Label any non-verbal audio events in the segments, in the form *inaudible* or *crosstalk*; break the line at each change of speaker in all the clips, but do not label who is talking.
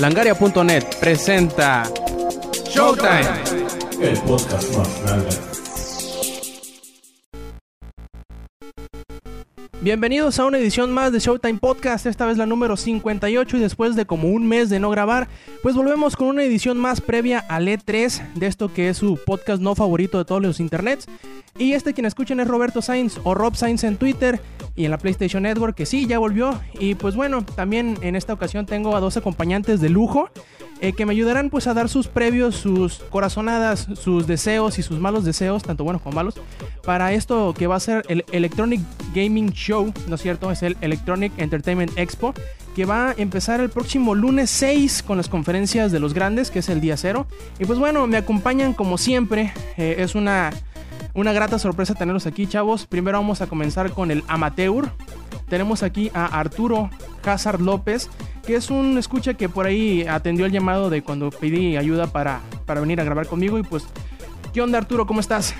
Langaria.net presenta Showtime.
El podcast más grande.
Bienvenidos a una edición más de Showtime Podcast, esta vez la número 58 y después de como un mes de no grabar, pues volvemos con una edición más previa al E3 de esto que es su podcast no favorito de todos los internets. Y este quien escuchen es Roberto Sainz o Rob Sainz en Twitter y en la PlayStation Network que sí, ya volvió. Y pues bueno, también en esta ocasión tengo a dos acompañantes de lujo. Eh, que me ayudarán pues a dar sus previos, sus corazonadas, sus deseos y sus malos deseos, tanto buenos como malos, para esto que va a ser el Electronic Gaming Show, ¿no es cierto? Es el Electronic Entertainment Expo, que va a empezar el próximo lunes 6 con las conferencias de los grandes, que es el día cero. Y pues bueno, me acompañan como siempre, eh, es una, una grata sorpresa tenerlos aquí, chavos. Primero vamos a comenzar con el amateur. Tenemos aquí a Arturo Hazard López, que es un escucha que por ahí atendió el llamado de cuando pedí ayuda para, para venir a grabar conmigo. Y pues, ¿qué onda Arturo? ¿Cómo estás?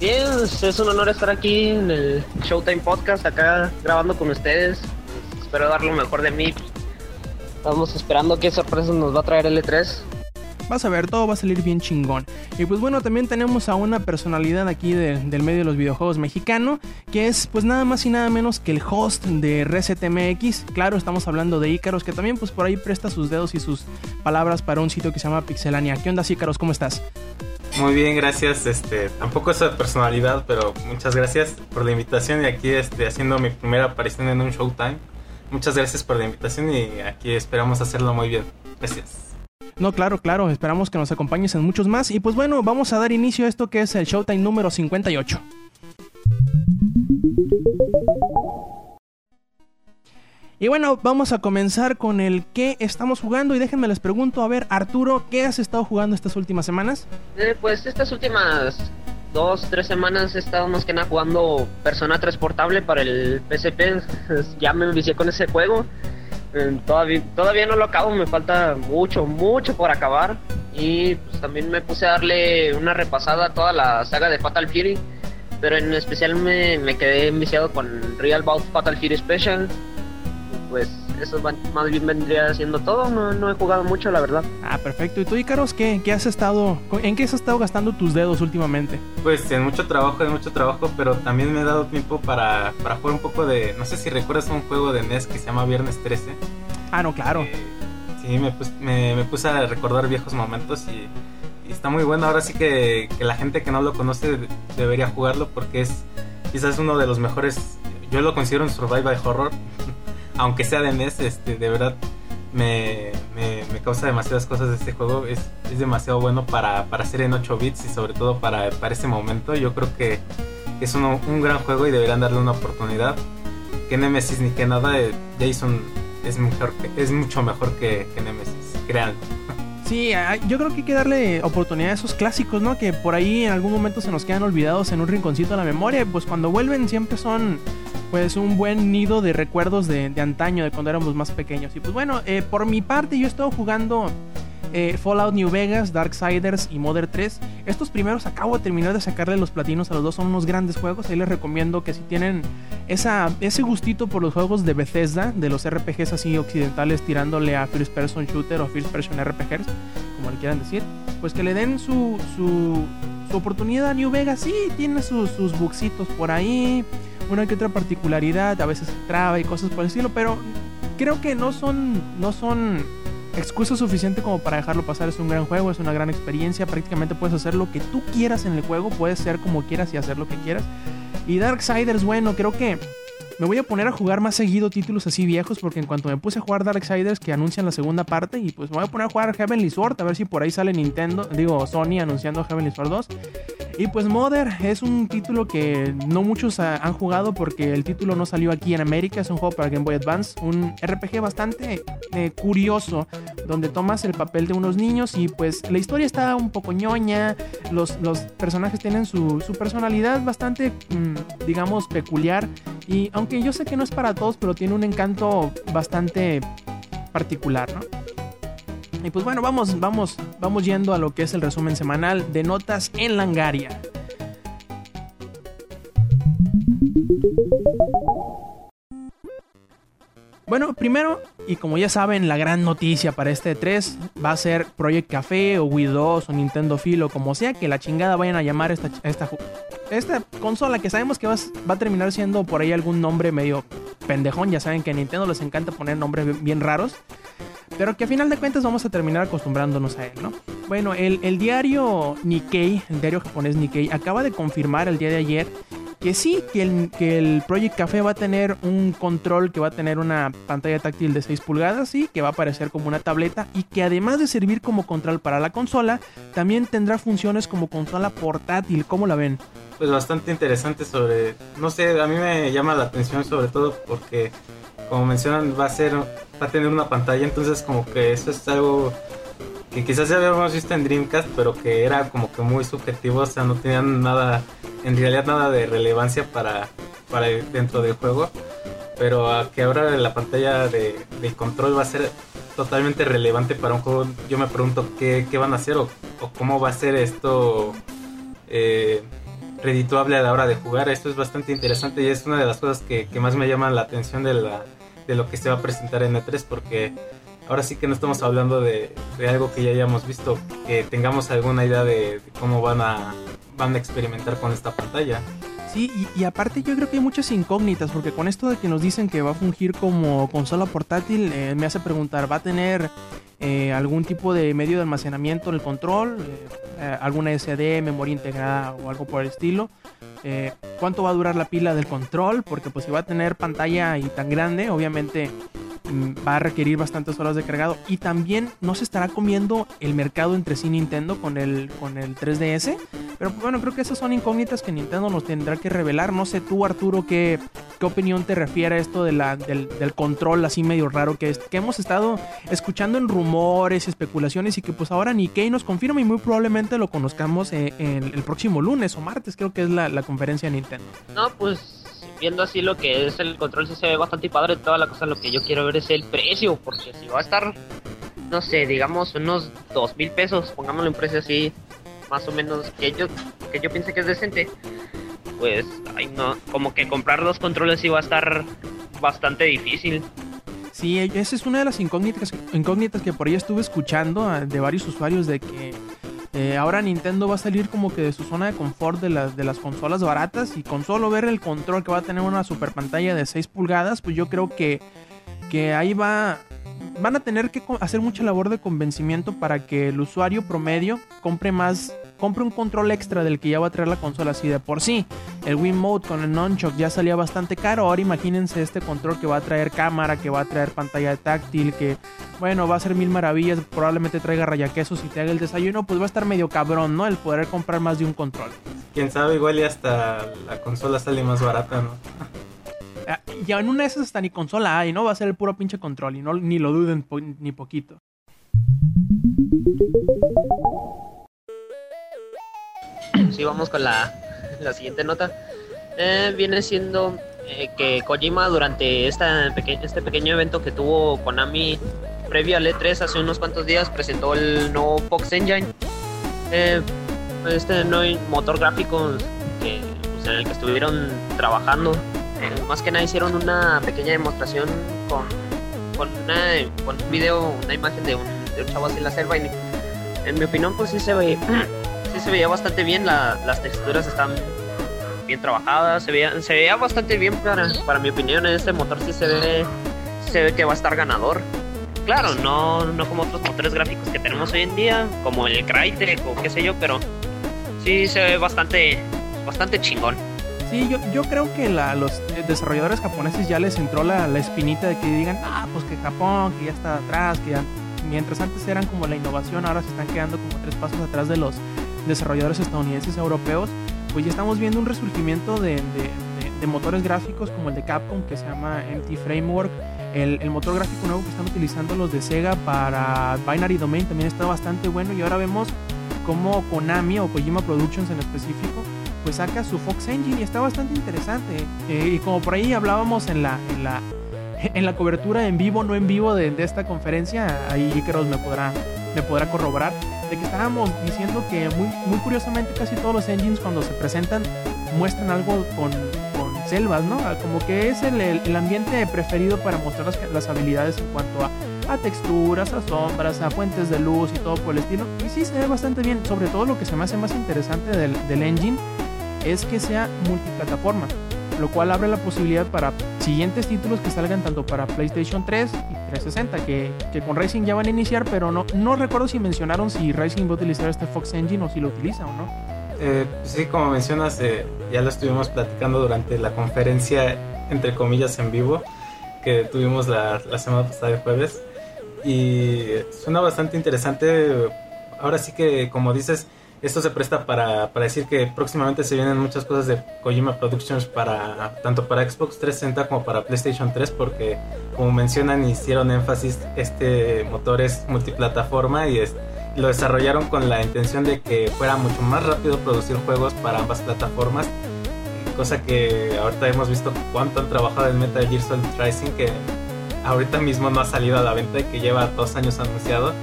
Bien, es un honor estar aquí en el Showtime Podcast, acá grabando con ustedes. Espero dar lo mejor de mí. Estamos esperando qué sorpresas nos va a traer el E3.
Vas a ver, todo va a salir bien chingón. Y pues bueno, también tenemos a una personalidad aquí de- del medio de los videojuegos mexicano, que es pues nada más y nada menos que el host de ResetMX. Claro, estamos hablando de Ícaros, que también pues por ahí presta sus dedos y sus palabras para un sitio que se llama Pixelania. ¿Qué onda, Ícaros? ¿Cómo estás?
Muy bien, gracias. Este, tampoco es de personalidad, pero muchas gracias por la invitación y aquí este, haciendo mi primera aparición en un Showtime. Muchas gracias por la invitación y aquí esperamos hacerlo muy bien. Gracias.
No, claro, claro, esperamos que nos acompañes en muchos más. Y pues bueno, vamos a dar inicio a esto que es el Showtime número 58. Y bueno, vamos a comenzar con el que estamos jugando. Y déjenme les pregunto, a ver, Arturo, ¿qué has estado jugando estas últimas semanas?
Eh, pues estas últimas dos, tres semanas he estado más que nada jugando Persona 3 Portable para el PSP. *laughs* ya me envicié con ese juego. Todavía, todavía no lo acabo, me falta mucho, mucho por acabar. Y pues también me puse a darle una repasada a toda la saga de Fatal Fury. Pero en especial me, me quedé enviciado con Real Bout Fatal Fury Special. Pues eso más bien vendría siendo todo. No, no he jugado mucho, la verdad.
Ah, perfecto. ¿Y tú, Icaros, qué, qué has estado, en qué has estado gastando tus dedos últimamente?
Pues en mucho trabajo, en mucho trabajo, pero también me he dado tiempo para, para jugar un poco de... No sé si recuerdas un juego de NES que se llama Viernes 13.
Ah, no, claro.
Eh, sí, me, pus- me, me puse a recordar viejos momentos y, y está muy bueno. Ahora sí que, que la gente que no lo conoce de- debería jugarlo porque es quizás uno de los mejores. Yo lo considero un survival horror, *laughs* aunque sea de NES, este, de verdad me, me, causa demasiadas cosas este juego. Es, es demasiado bueno para, para hacer en 8 bits y sobre todo para, para ese momento. Yo creo que es uno- un gran juego y deberían darle una oportunidad. Que Nemesis ni que nada, eh, Jason es, mejor es mucho mejor que, que Nemesis, crean.
Sí, yo creo que hay que darle oportunidad a esos clásicos, ¿no? Que por ahí en algún momento se nos quedan olvidados en un rinconcito de la memoria. Pues cuando vuelven siempre son, pues, un buen nido de recuerdos de, de antaño, de cuando éramos más pequeños. Y pues bueno, eh, por mi parte yo he estado jugando eh, Fallout New Vegas, Darksiders y Mother 3. Estos primeros acabo de terminar de sacarle los platinos a los dos, son unos grandes juegos. Ahí les recomiendo que si tienen ese gustito por los juegos de Bethesda, de los RPGs así occidentales, tirándole a First Person Shooter o First Person RPGs, como le quieran decir, pues que le den su, oportunidad a New Vegas. Sí, tiene sus, sus bugsitos por ahí, una que otra particularidad, a veces traba y cosas por el estilo, pero creo que no son, no son excusa suficiente como para dejarlo pasar. Es un gran juego, es una gran experiencia. Prácticamente puedes hacer lo que tú quieras en el juego, puedes ser como quieras y hacer lo que quieras. Y Darksiders, bueno, creo que me voy a poner a jugar más seguido títulos así viejos porque en cuanto me puse a jugar Darksiders que anuncian la segunda parte y pues me voy a poner a jugar Heavenly Sword a ver si por ahí sale Nintendo, digo Sony anunciando Heavenly Sword 2. Y pues Mother es un título que no muchos han jugado porque el título no salió aquí en América, es un juego para Game Boy Advance, un RPG bastante eh, curioso donde tomas el papel de unos niños y pues la historia está un poco ñoña, los, los personajes tienen su, su personalidad bastante, mm, digamos, peculiar. Y aunque yo sé que no es para todos, pero tiene un encanto bastante particular, ¿no? Y pues bueno, vamos, vamos, vamos yendo a lo que es el resumen semanal de notas en Langaria. Bueno, primero, y como ya saben, la gran noticia para este 3 va a ser Project Café o Wii 2 o Nintendo Filo, como sea que la chingada vayan a llamar esta, esta, esta consola que sabemos que va, va, a terminar siendo por ahí algún nombre medio pendejón. Ya saben que a Nintendo les encanta poner nombres bien, raros. Pero que a final de cuentas vamos a terminar acostumbrándonos a él, ¿no? Bueno, el, el diario Nikkei, el diario japonés Nikkei, acaba de confirmar el día de ayer que sí, que el, que el Project Café va a tener un control que va a tener una pantalla táctil de 6 pulgadas, sí, que va a aparecer como una tableta y que además de servir como control para la consola, también tendrá funciones como consola portátil. ¿Cómo la ven?
Pues bastante interesante sobre, no sé, a mí me llama la atención sobre todo porque, como mencionan, va a ser, va a tener una pantalla, entonces como que eso es algo que quizás ya habíamos visto en Dreamcast, pero que era como que muy subjetivo, o sea, no tenían nada, en realidad nada de relevancia para, para dentro del juego. Pero a que ahora la pantalla de, del control va a ser totalmente relevante para un juego, yo me pregunto qué, qué van a hacer o, o, cómo va a ser esto eh, redituable a la hora de jugar. Esto es bastante interesante y es una de las cosas que, que más me llaman la atención de, la, de lo que se va a presentar en E3 porque ahora sí que no estamos hablando de, de, algo que ya hayamos visto, que tengamos alguna idea de, cómo van a, van a experimentar con esta pantalla.
Sí, y, y, aparte yo creo que hay muchas incógnitas, porque con esto de que nos dicen que va a fungir como consola portátil, eh, me hace preguntar, ¿va a tener eh, algún tipo de medio de almacenamiento en el control? Eh, ¿Alguna SD, memoria integrada o algo por el estilo? ¿Cuánto va a durar la pila del control? Porque pues si va a tener pantalla y tan grande, obviamente va a requerir bastantes horas de cargado y también no se estará comiendo el mercado entre sí Nintendo con el, con el 3DS. Pero bueno, creo que esas son incógnitas que Nintendo nos tendrá que revelar. No sé tú, Arturo, qué, qué opinión te refiere a esto de la, del, del, control así medio raro que, es, que hemos estado escuchando en rumores, especulaciones y que pues ahora Nikkei nos confirma y muy probablemente lo conozcamos en, en el próximo lunes o martes, creo que es la, la conferencia de Nintendo.
No, pues viendo así lo que es el control sí se ve bastante padre toda la cosa lo que yo quiero ver es el precio porque si va a estar no sé digamos unos dos mil pesos pongámosle un precio así más o menos que yo que yo piense que es decente pues ay no como que comprar los controles va a estar bastante difícil
Sí, esa es una de las incógnitas, que por ahí estuve escuchando de varios usuarios de que eh, ahora Nintendo va a salir como que de su zona de confort de las, de las consolas baratas y con solo ver el control que va a tener una super pantalla de 6 pulgadas, pues yo creo que, que ahí va... Van a tener que hacer mucha labor de convencimiento para que el usuario promedio compre más compre un control extra del que ya va a traer la consola así de por sí. El Wiimote con el Nunchuk ya salía bastante caro. Ahora imagínense este control que va a traer cámara, que va a traer pantalla táctil, que bueno, va a ser mil maravillas. Probablemente traiga rayaquesos y te haga el desayuno. Pues va a estar medio cabrón, ¿no? El poder comprar más de un control.
Quién sabe, igual y hasta la consola sale más barata, ¿no?
Ya en una de esas hasta ni consola hay, ¿no? Va a ser el puro pinche control y no, ni lo duden po ni poquito.
Sí, vamos con la, la siguiente nota. Eh, viene siendo eh, que Kojima durante esta peque este pequeño evento que tuvo Konami previo al E3 hace unos cuantos días presentó el nuevo Fox Engine. Eh, este nuevo motor gráfico que, pues, en el que estuvieron trabajando. más que nada hicieron una pequeña demostración con, con, una, con un video, una imagen de un, de un chavo así en la selva. Y en mi opinión, pues sí se ve *clears throat* sí se veía bastante bien, la, las texturas están bien trabajadas, se veía, se veía bastante bien para, para mi opinión, este motor sí se ve, se ve que va a estar ganador. Claro, no, no como otros motores gráficos que tenemos hoy en día, como el Crytek o qué sé yo, pero sí se ve bastante, bastante chingón.
Sí, yo, yo creo que la, los desarrolladores japoneses ya les entró la, la espinita de que digan, ah, pues que Japón, que ya está atrás, que ya... Mientras antes eran como la innovación, ahora se están quedando como tres pasos atrás de los desarrolladores estadounidenses europeos, pues ya estamos viendo un resurgimiento de, de, de, de, motores gráficos como el de Capcom que se llama MT Framework. El, el, motor gráfico nuevo que están utilizando los de Sega para Binary Domain también está bastante bueno y ahora vemos como Konami o Kojima Productions en específico pues saca su Fox Engine y está bastante interesante. Eh, y como por ahí hablábamos en la, en la, en la cobertura en vivo, no en vivo de, de esta conferencia, ahí Icaros me podrá, me podrá corroborar de que estábamos diciendo que muy, muy curiosamente casi todos los engines cuando se presentan muestran algo con, con selvas, ¿no? Ah, Como que es el, el- ambiente preferido para mostrar las, las habilidades en cuanto a, a texturas, a sombras, a fuentes de luz y todo por el estilo. Y sí, se ve bastante bien. Sobre todo lo que se me hace más interesante del, del engine es que sea multiplataforma, lo cual abre la posibilidad para siguientes títulos que salgan tanto para PlayStation 3 y 360, que, que con Racing ya van a iniciar, pero no, no recuerdo si mencionaron si Racing va a utilizar este Fox Engine o si lo utiliza o no.
Eh, sí, como mencionas, eh, ya lo estuvimos platicando durante la conferencia, entre comillas, en vivo, que tuvimos la, la semana pasada de jueves. Y suena bastante interesante. Ahora sí que, como dices, esto se presta para, para decir que próximamente se vienen muchas cosas de Kojima Productions para tanto para Xbox 360 como para PlayStation 3 porque como mencionan hicieron énfasis este motor es multiplataforma y es, lo desarrollaron con la intención de que fuera mucho más rápido producir juegos para ambas plataformas cosa que ahorita hemos visto cuánto han trabajado en Metal Gear Solid Rising que ahorita mismo no ha salido a la venta y que lleva dos años anunciado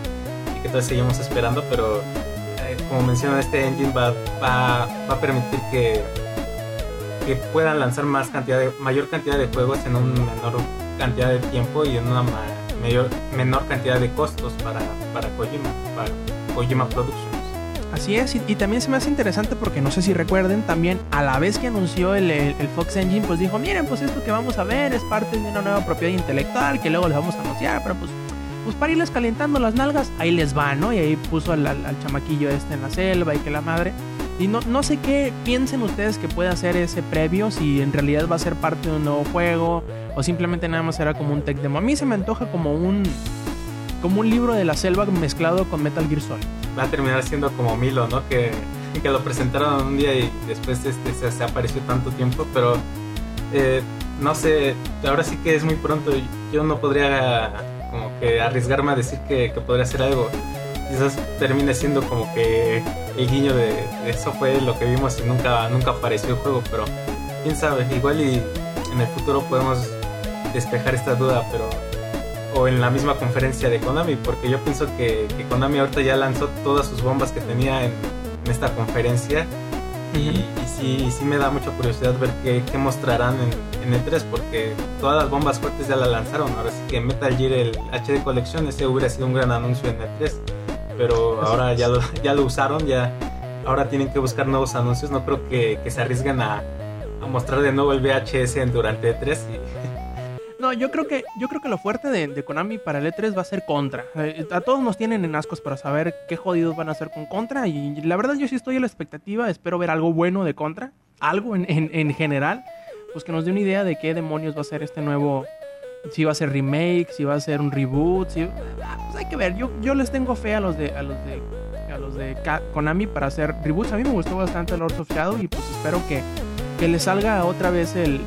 y que todavía seguimos esperando pero como mencionan este engine va, va, va a permitir que que puedan lanzar más cantidad de, mayor cantidad de juegos en una menor cantidad de tiempo y en una ma- mayor, menor cantidad de costos para, para Kojima, para Kojima Productions.
Así es, y, y también se me hace interesante porque no sé si recuerden, también a la vez que anunció el, el- el Fox Engine, pues dijo, miren, pues esto que vamos a ver es parte de una nueva propiedad intelectual que luego les vamos a anunciar, pero pues, pues para irles calentando las nalgas, ahí les va, ¿no? Y ahí puso al, al- al chamaquillo este en la selva y que la madre. Y no, no sé qué piensen ustedes que puede hacer ese previo, si en realidad va a ser parte de un nuevo juego o simplemente nada más será como un tech demo. A mí se me antoja como un, como un libro de la selva mezclado con Metal Gear Solid.
Va a terminar siendo como Milo, ¿no? Que, que lo presentaron un día y después este, se, se apareció tanto tiempo, pero eh, no sé, ahora sí que es muy pronto. Yo no podría como que arriesgarme a decir que, que podría hacer algo. Quizás termine siendo como que el guiño de, eso fue lo que vimos y nunca, nunca apareció el juego, pero quién sabe, igual y en el futuro podemos despejar esta duda, pero o en la misma conferencia de Konami, porque yo pienso que, que Konami ahorita ya lanzó todas sus bombas que tenía en, en esta conferencia y, y sí, y sí me da mucha curiosidad ver qué, qué mostrarán en, en E3, porque todas las bombas fuertes ya las lanzaron, ahora sí que Metal Gear el HD Collection, ese hubiera sido un gran anuncio en E3, pero
Así
ahora
es.
ya lo, ya lo usaron, ya ahora tienen que buscar nuevos anuncios, no creo que, que se arriesguen a, a mostrar de nuevo el VHS durante E3 y
No, yo creo que yo creo que lo fuerte de, Konami para el E3 va a ser Contra. Eh, a todos nos tienen en ascos para saber qué jodidos van a hacer con Contra y la verdad yo sí estoy a la expectativa, espero ver algo bueno de Contra, algo en, en, en general, pues que nos dé una idea de qué demonios va a ser este nuevo, si va a ser remake, si va a ser un reboot, si, ah, pues hay que ver. Yo, yo les tengo fe a los de a los de a los de Konami para hacer reboots. A mí me gustó bastante Lords of Shadow y pues espero que que le salga otra vez el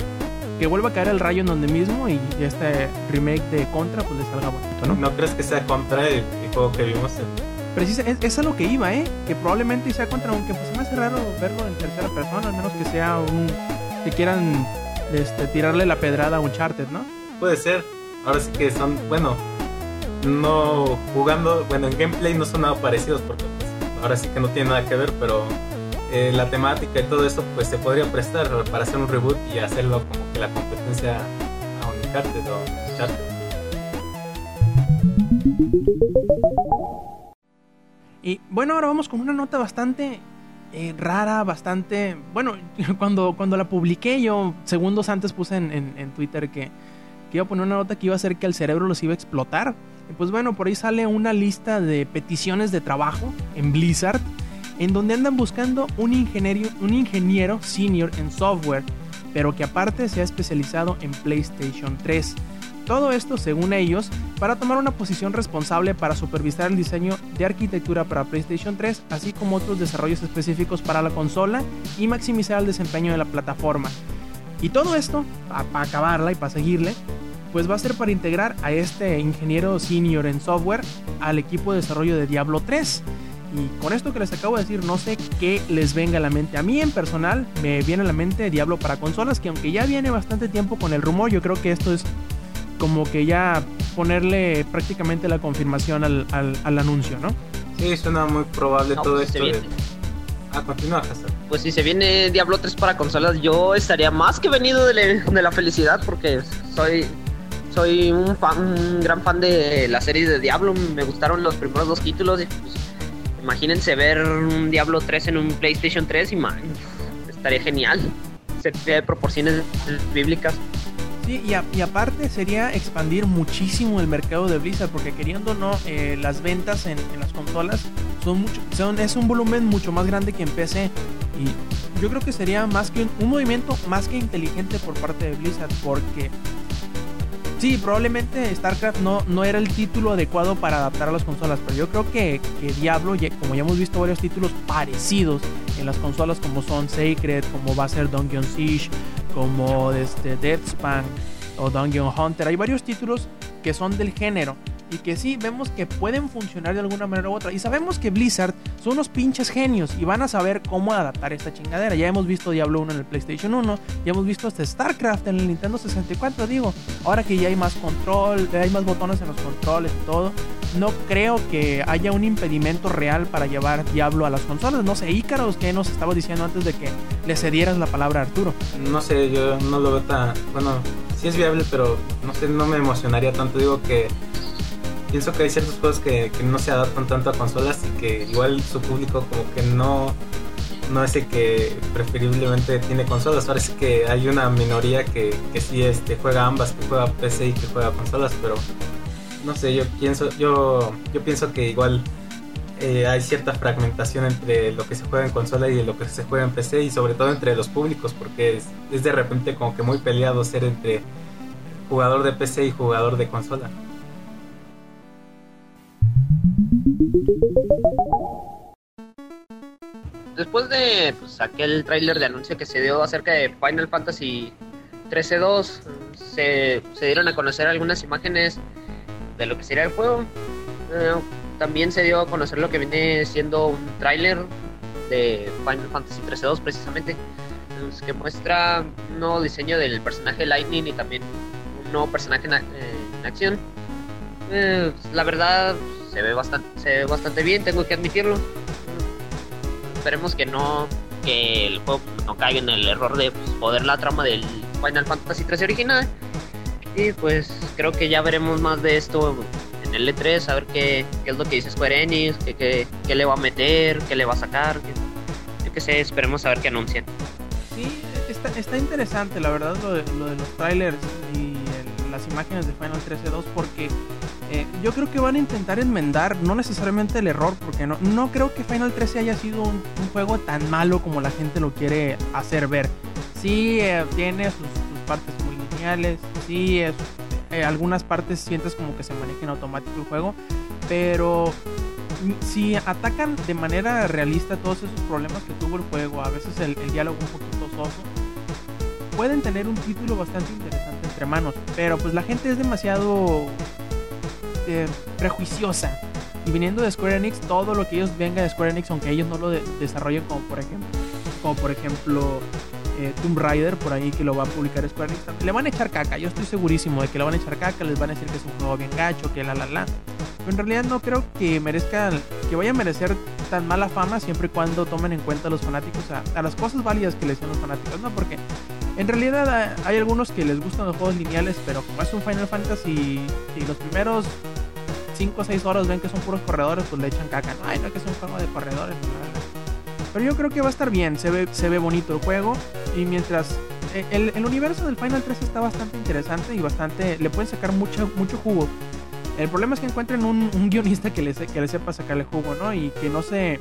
que vuelva a caer el rayo en donde mismo y este remake de Contra pues le salga bonito, ¿no?
¿No crees que sea contra el, el juego que vimos? en-
Precisa, es, es a lo que iba, ¿eh? Que probablemente sea Contra, aunque pues se me hace raro verlo en tercera persona, al menos que sea un... que quieran este, tirarle la pedrada a Uncharted, ¿no?
Puede ser. Ahora sí que son, bueno, no jugando, bueno, en gameplay no son nada parecidos porque pues, ahora sí que no tiene nada que ver, pero eh, la temática y todo eso pues se podría prestar para hacer un reboot y hacerlo como que la competencia a Uncharted o Uncharted.
Y bueno, ahora vamos con una nota bastante eh, rara, bastante... Bueno, *laughs* cuando, cuando la publiqué yo segundos antes puse en, Twitter que, que iba a poner una nota que iba a hacer que el cerebro los iba a explotar. Y pues bueno, por ahí sale una lista de peticiones de trabajo en Blizzard, en donde andan buscando un ingeniero, senior en software, pero que aparte se ha especializado en PlayStation 3. Todo esto, según ellos, para tomar una posición responsable para supervisar el diseño de arquitectura para PlayStation 3, así como otros desarrollos específicos para la consola y maximizar el desempeño de la plataforma. Y todo esto, para acabarla y para seguirle, pues va a ser para integrar a este ingeniero senior en software al equipo de desarrollo de Diablo 3. Y con esto que les acabo de decir, no sé qué les venga a la mente. A mí en personal me viene a la mente Diablo para consolas, que aunque ya viene bastante tiempo con el rumor, yo creo que esto es como que ya ponerle prácticamente la confirmación al, al- al anuncio, ¿no?
Sí, suena muy probable
No,
todo
pues,
esto. de-. Ah, continúa, Hazard.
Pues si se viene Diablo 3 para consolas, yo estaría más que venido de, le- de la felicidad porque soy soy un fan, un gran fan de la serie de Diablo. Me gustaron los primeros dos títulos. Y, pues, imagínense ver un Diablo 3 en un PlayStation 3 y man, estaría genial. Se de proporciones bíblicas.
Sí, y, y aparte sería expandir muchísimo el mercado de Blizzard, porque queriendo o no, eh, las ventas en, en las consolas son mucho, son, es un volumen mucho más grande que en PC. Y yo creo que sería más que un, un movimiento más que inteligente por parte de Blizzard, porque sí, probablemente StarCraft no, no era el título adecuado para adaptar a las consolas, pero yo creo que, que Diablo, como ya hemos visto varios títulos parecidos en las consolas, como son Sacred, como va a ser Dungeon Siege, como este Deathspan o Dungeon Hunter. Hay varios títulos que son del género y que sí vemos que pueden funcionar de alguna manera u otra. Y sabemos que Blizzard son unos pinches genios y van a saber cómo adaptar esta chingadera. Ya hemos visto Diablo 1 en el PlayStation 1, ya hemos visto hasta StarCraft en el Nintendo 64, digo. Ahora que ya hay más control, hay más botones en los controles y todo, no creo que haya un impedimento real para llevar Diablo a las consolas. No sé, Ícaros, que nos estaba diciendo antes de que le cedieras la palabra a Arturo.
No sé, yo no lo veo tan. Bueno, sí es viable, pero no sé, no me emocionaría tanto. Digo que pienso que hay ciertos juegos que, no se adaptan tanto a consolas y que igual su público como que no no es el que preferiblemente tiene consolas. Sí que hay una minoría que, que sí este, juega ambas, que juega PC y que juega consolas, pero no sé, yo pienso, yo, yo pienso que igual eh, hay cierta fragmentación entre lo que se juega en consola y lo que se juega en PC y sobre todo entre los públicos, porque es, es de repente como que muy peleado ser entre jugador de PC y jugador de consola.
Después de pues, aquel tráiler de anuncio que se dio acerca de Final Fantasy 13-2, se, dieron a conocer algunas imágenes de lo que sería el juego. Eh, también se dio a conocer lo que viene siendo un tráiler de Final Fantasy 13-2 precisamente, pues, que muestra un nuevo diseño del personaje Lightning y también un nuevo personaje en, eh, acción. Eh, la verdad se ve bastante, se ve bastante bien, tengo que admitirlo esperemos que no que el juego no caiga en el error de pues, joder la trama del Final Fantasy 13 original. Y pues creo que ya veremos más de esto en el E3 a ver qué, qué es lo que dice Square Enix qué, qué, qué le va a meter qué le va a sacar yo qué sé esperemos a ver qué anuncian.
Sí, está, está interesante, la verdad, lo de, lo de los trailers y el- las imágenes de Final 13.2 porque eh, yo creo que van a intentar enmendar, no necesariamente el error, porque no, no creo que Final 13 haya sido un, juego tan malo como la gente lo quiere hacer ver. Sí, eh, tiene sus, partes muy lineales, sí, eh, algunas partes sientes como que se maneja en automático el juego, pero si atacan de manera realista todos esos problemas que tuvo el juego, a veces el diálogo un poquito soso, pueden tener un título bastante interesante entre manos, pero pues la gente es demasiado eh, prejuiciosa. Y viniendo de Square Enix, todo lo que ellos venga de Square Enix, aunque ellos no lo de- desarrollen como por ejemplo, como por ejemplo eh, Tomb Raider, por ahí que lo va a publicar Square Enix, le van a echar caca, yo estoy segurísimo de que le van a echar caca, les van a decir que es un juego bien gacho, que la la la. Pero en realidad no creo que merezca, que vaya a merecer tan mala fama siempre y cuando tomen en cuenta a los fanáticos, a, las cosas válidas que les dicen los fanáticos, ¿no? Porque en realidad hay algunos que les gustan los juegos lineales, pero como es un Final Fantasy y los primeros 5 o 6 horas ven que son puros corredores, pues le echan caca. No, ay, no, que es un juego de corredores. Pero yo creo que va a estar bien, se ve, se ve bonito el juego. Y mientras eh, el, el universo del Final 3 está bastante interesante y bastante. le pueden sacar mucho, mucho jugo. El problema es que encuentren un, un guionista que le, que le sepa sacarle jugo, ¿no? Y que no se.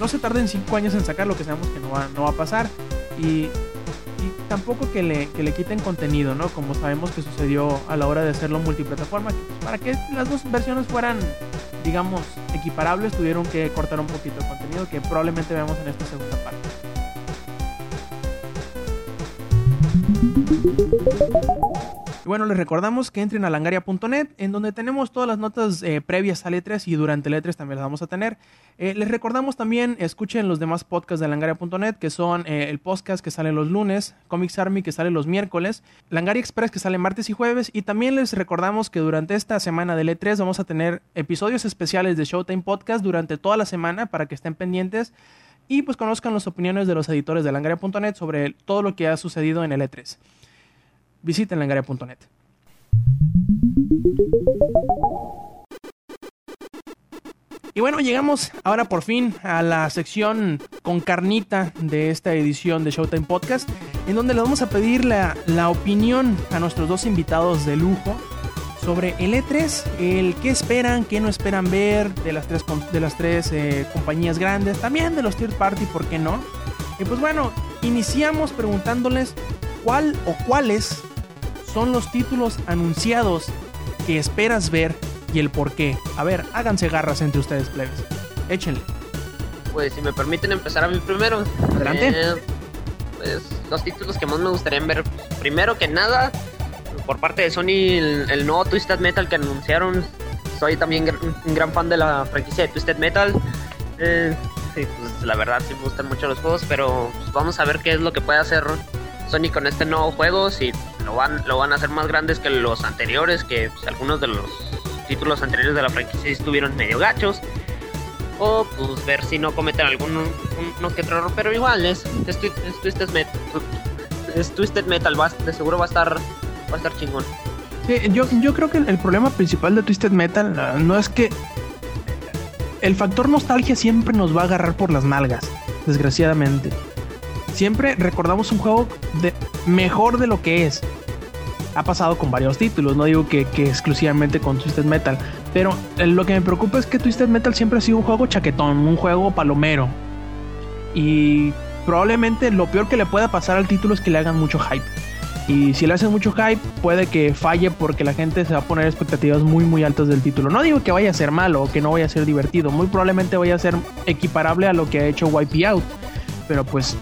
No se tarden 5 años en sacar lo que sabemos que no va, no va a pasar. Y, tampoco que le, que le quiten contenido, ¿no? Como sabemos que sucedió a la hora de hacerlo multiplataforma. para que las dos versiones fueran, digamos, equiparables, tuvieron que cortar un poquito de contenido que probablemente veamos en esta segunda parte. Bueno, les recordamos que entren a langaria.net, en donde tenemos todas las notas eh, previas al E3 y durante el E3 también las vamos a tener. Eh, les recordamos también, escuchen los demás podcasts de langaria.net, que son eh, el podcast que sale los lunes, Comics Army que sale los miércoles, Langaria Express que sale martes y jueves, y también les recordamos que durante esta semana del E3 vamos a tener episodios especiales de Showtime Podcast durante toda la semana para que estén pendientes y pues conozcan las opiniones de los editores de langaria.net sobre todo lo que ha sucedido en el E3. Visiten langaria.net. Y bueno, llegamos ahora por fin a la sección con carnita de esta edición de Showtime Podcast, en donde le vamos a pedir la, la opinión a nuestros dos invitados de lujo sobre el E3, el qué esperan, qué no esperan ver de las tres, de las tres eh, compañías grandes, también de los third party, ¿por qué no? Y pues bueno, iniciamos preguntándoles cuál o cuáles son los títulos anunciados que esperas ver y el por qué. A ver, háganse garras entre ustedes, plebes. Échenle.
Pues si me permiten empezar a mí primero.
Adelante.
Eh, pues los títulos que más me gustaría ver. Primero que nada, por parte de Sony, el, el nuevo Twisted Metal que anunciaron. Soy también gr- un gran fan de la franquicia de Twisted Metal. Eh, sí, pues la verdad sí me gustan mucho los juegos, pero pues, vamos a ver qué es lo que puede hacer Sony con este nuevo juego. Si lo van, lo van a hacer más grandes que los anteriores, que pues, algunos de los títulos anteriores de la franquicia estuvieron medio gachos. O pues ver si no cometen algún uno que otro pero igual es, es, Twi- es Twisted Metal. Es Twisted Metal, de seguro va a estar va a estar chingón.
Yo, yo creo que el, problema principal de Twisted Metal no es que el factor nostalgia siempre nos va a agarrar por las nalgas, desgraciadamente. Siempre recordamos un juego de mejor de lo que es. Ha pasado con varios títulos, no digo que, que exclusivamente con Twisted Metal, pero eh, lo que me preocupa es que Twisted Metal siempre ha sido un juego chaquetón, un juego palomero. Y probablemente lo peor que le pueda pasar al título es que le hagan mucho hype. Y si le hacen mucho hype, puede que falle porque la gente se va a poner expectativas muy muy altas del título. No digo que vaya a ser malo o que no vaya a ser divertido, muy probablemente vaya a ser equiparable a lo que ha hecho Wipeout. Pero pues,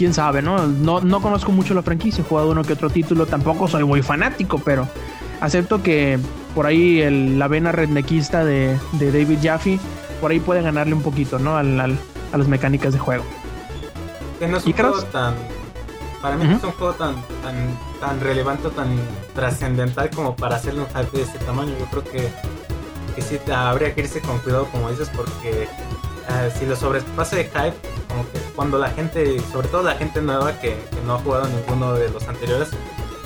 quién sabe, ¿no? No, no conozco mucho la franquicia, he jugado uno que otro título, tampoco soy muy fanático, pero acepto que por ahí el- la vena rednequista de, de David Jaffe, por ahí puede ganarle un poquito, ¿no? Al- al- a las mecánicas de juego.
Que no es
¿Y
un juego tan. Para mí no
Ujú.
es un juego tan, tan, tan relevante tan trascendental como para hacerle un hype de este tamaño. Yo creo que, que sí habría que irse con cuidado, como dices, porque eh, si lo sobrepasa de hype, como que cuando la gente, sobre todo la gente nueva que, no ha jugado ninguno de los anteriores,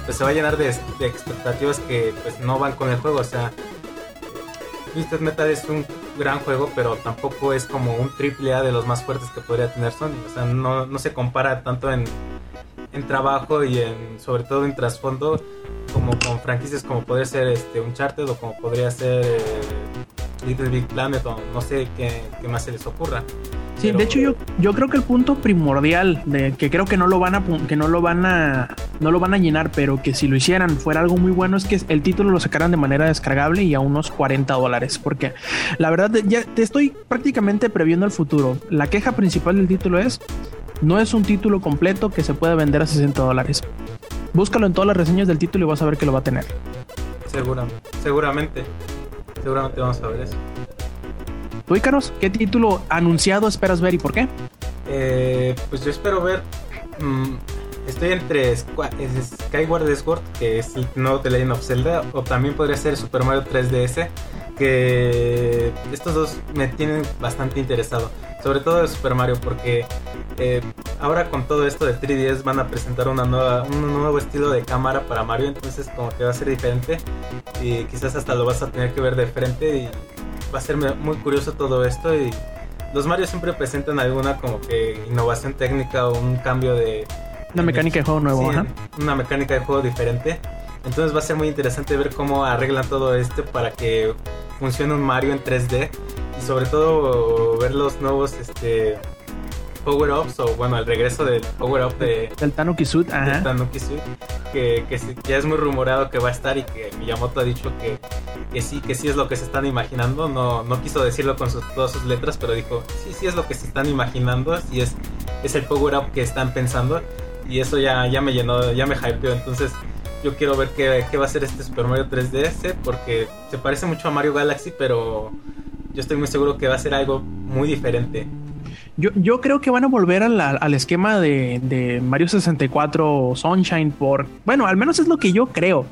pues se va a llenar de, de expectativas que pues no van con el juego. O sea, Twisted Metal es un gran juego, pero tampoco es como un triple A de los más fuertes que podría tener Sony. O sea, no, no se compara tanto en, en trabajo y en sobre todo en trasfondo como con franquicias como podría ser este Uncharted o como podría ser eh, Little Big Planet o no sé qué, qué más se les ocurra.
Sí,
Pero-
de hecho yo, yo creo que el punto primordial de que creo que no lo van a que no lo van a no lo van a llenar, pero que si lo hicieran fuera algo muy bueno es que el título lo sacaran de manera descargable y a unos 40 dólares, porque la verdad ya te estoy prácticamente previendo el futuro. La queja principal del título es no es un título completo que se pueda vender a 60 dólares. Búscalo en todas las reseñas del título y vas a ver que lo va a tener.
Seguramente, seguramente, seguramente vamos a ver eso.
¿Tú, Icaros, qué título anunciado esperas ver y por qué?
Eh, pues yo espero ver. mm, estoy entre Skyward Sword, que es el nuevo The Legend of Zelda, o también podría ser Super Mario 3DS, que estos dos me tienen bastante interesado. Sobre todo el Super Mario, porque eh, ahora con todo esto de 3DS van a presentar una nueva, un nuevo estilo de cámara para Mario, entonces como que va a ser diferente y quizás hasta lo vas a tener que ver de frente y va a ser muy curioso todo esto y los Mario siempre presentan alguna como que innovación técnica o un cambio de
Una mecánica de juego nuevo,
sí, una mecánica de juego diferente. Entonces va a ser muy interesante ver cómo arreglan todo esto para que funcione un Mario en 3D y sobre todo ver los nuevos este power ups o bueno el regreso del power up de,
Del Tanuki Suit, ajá.
Tanuki Suit, que, que ya es muy rumorado que va a estar y que Miyamoto ha dicho que, que sí, que sí es lo que se están imaginando. No, no quiso decirlo con sus, todas sus letras, pero dijo, sí, sí es lo que se están imaginando, sí es, es el power up que están pensando. Y eso ya, ya me llenó, ya me hypeó. Entonces yo quiero ver qué, qué va a ser este Super Mario 3DS, porque se parece mucho a Mario Galaxy, pero yo estoy muy seguro que va a ser algo muy diferente.
Yo, yo creo que van a volver la- al esquema de, de Mario 64 Sunshine por... Bueno, al menos es lo que yo creo.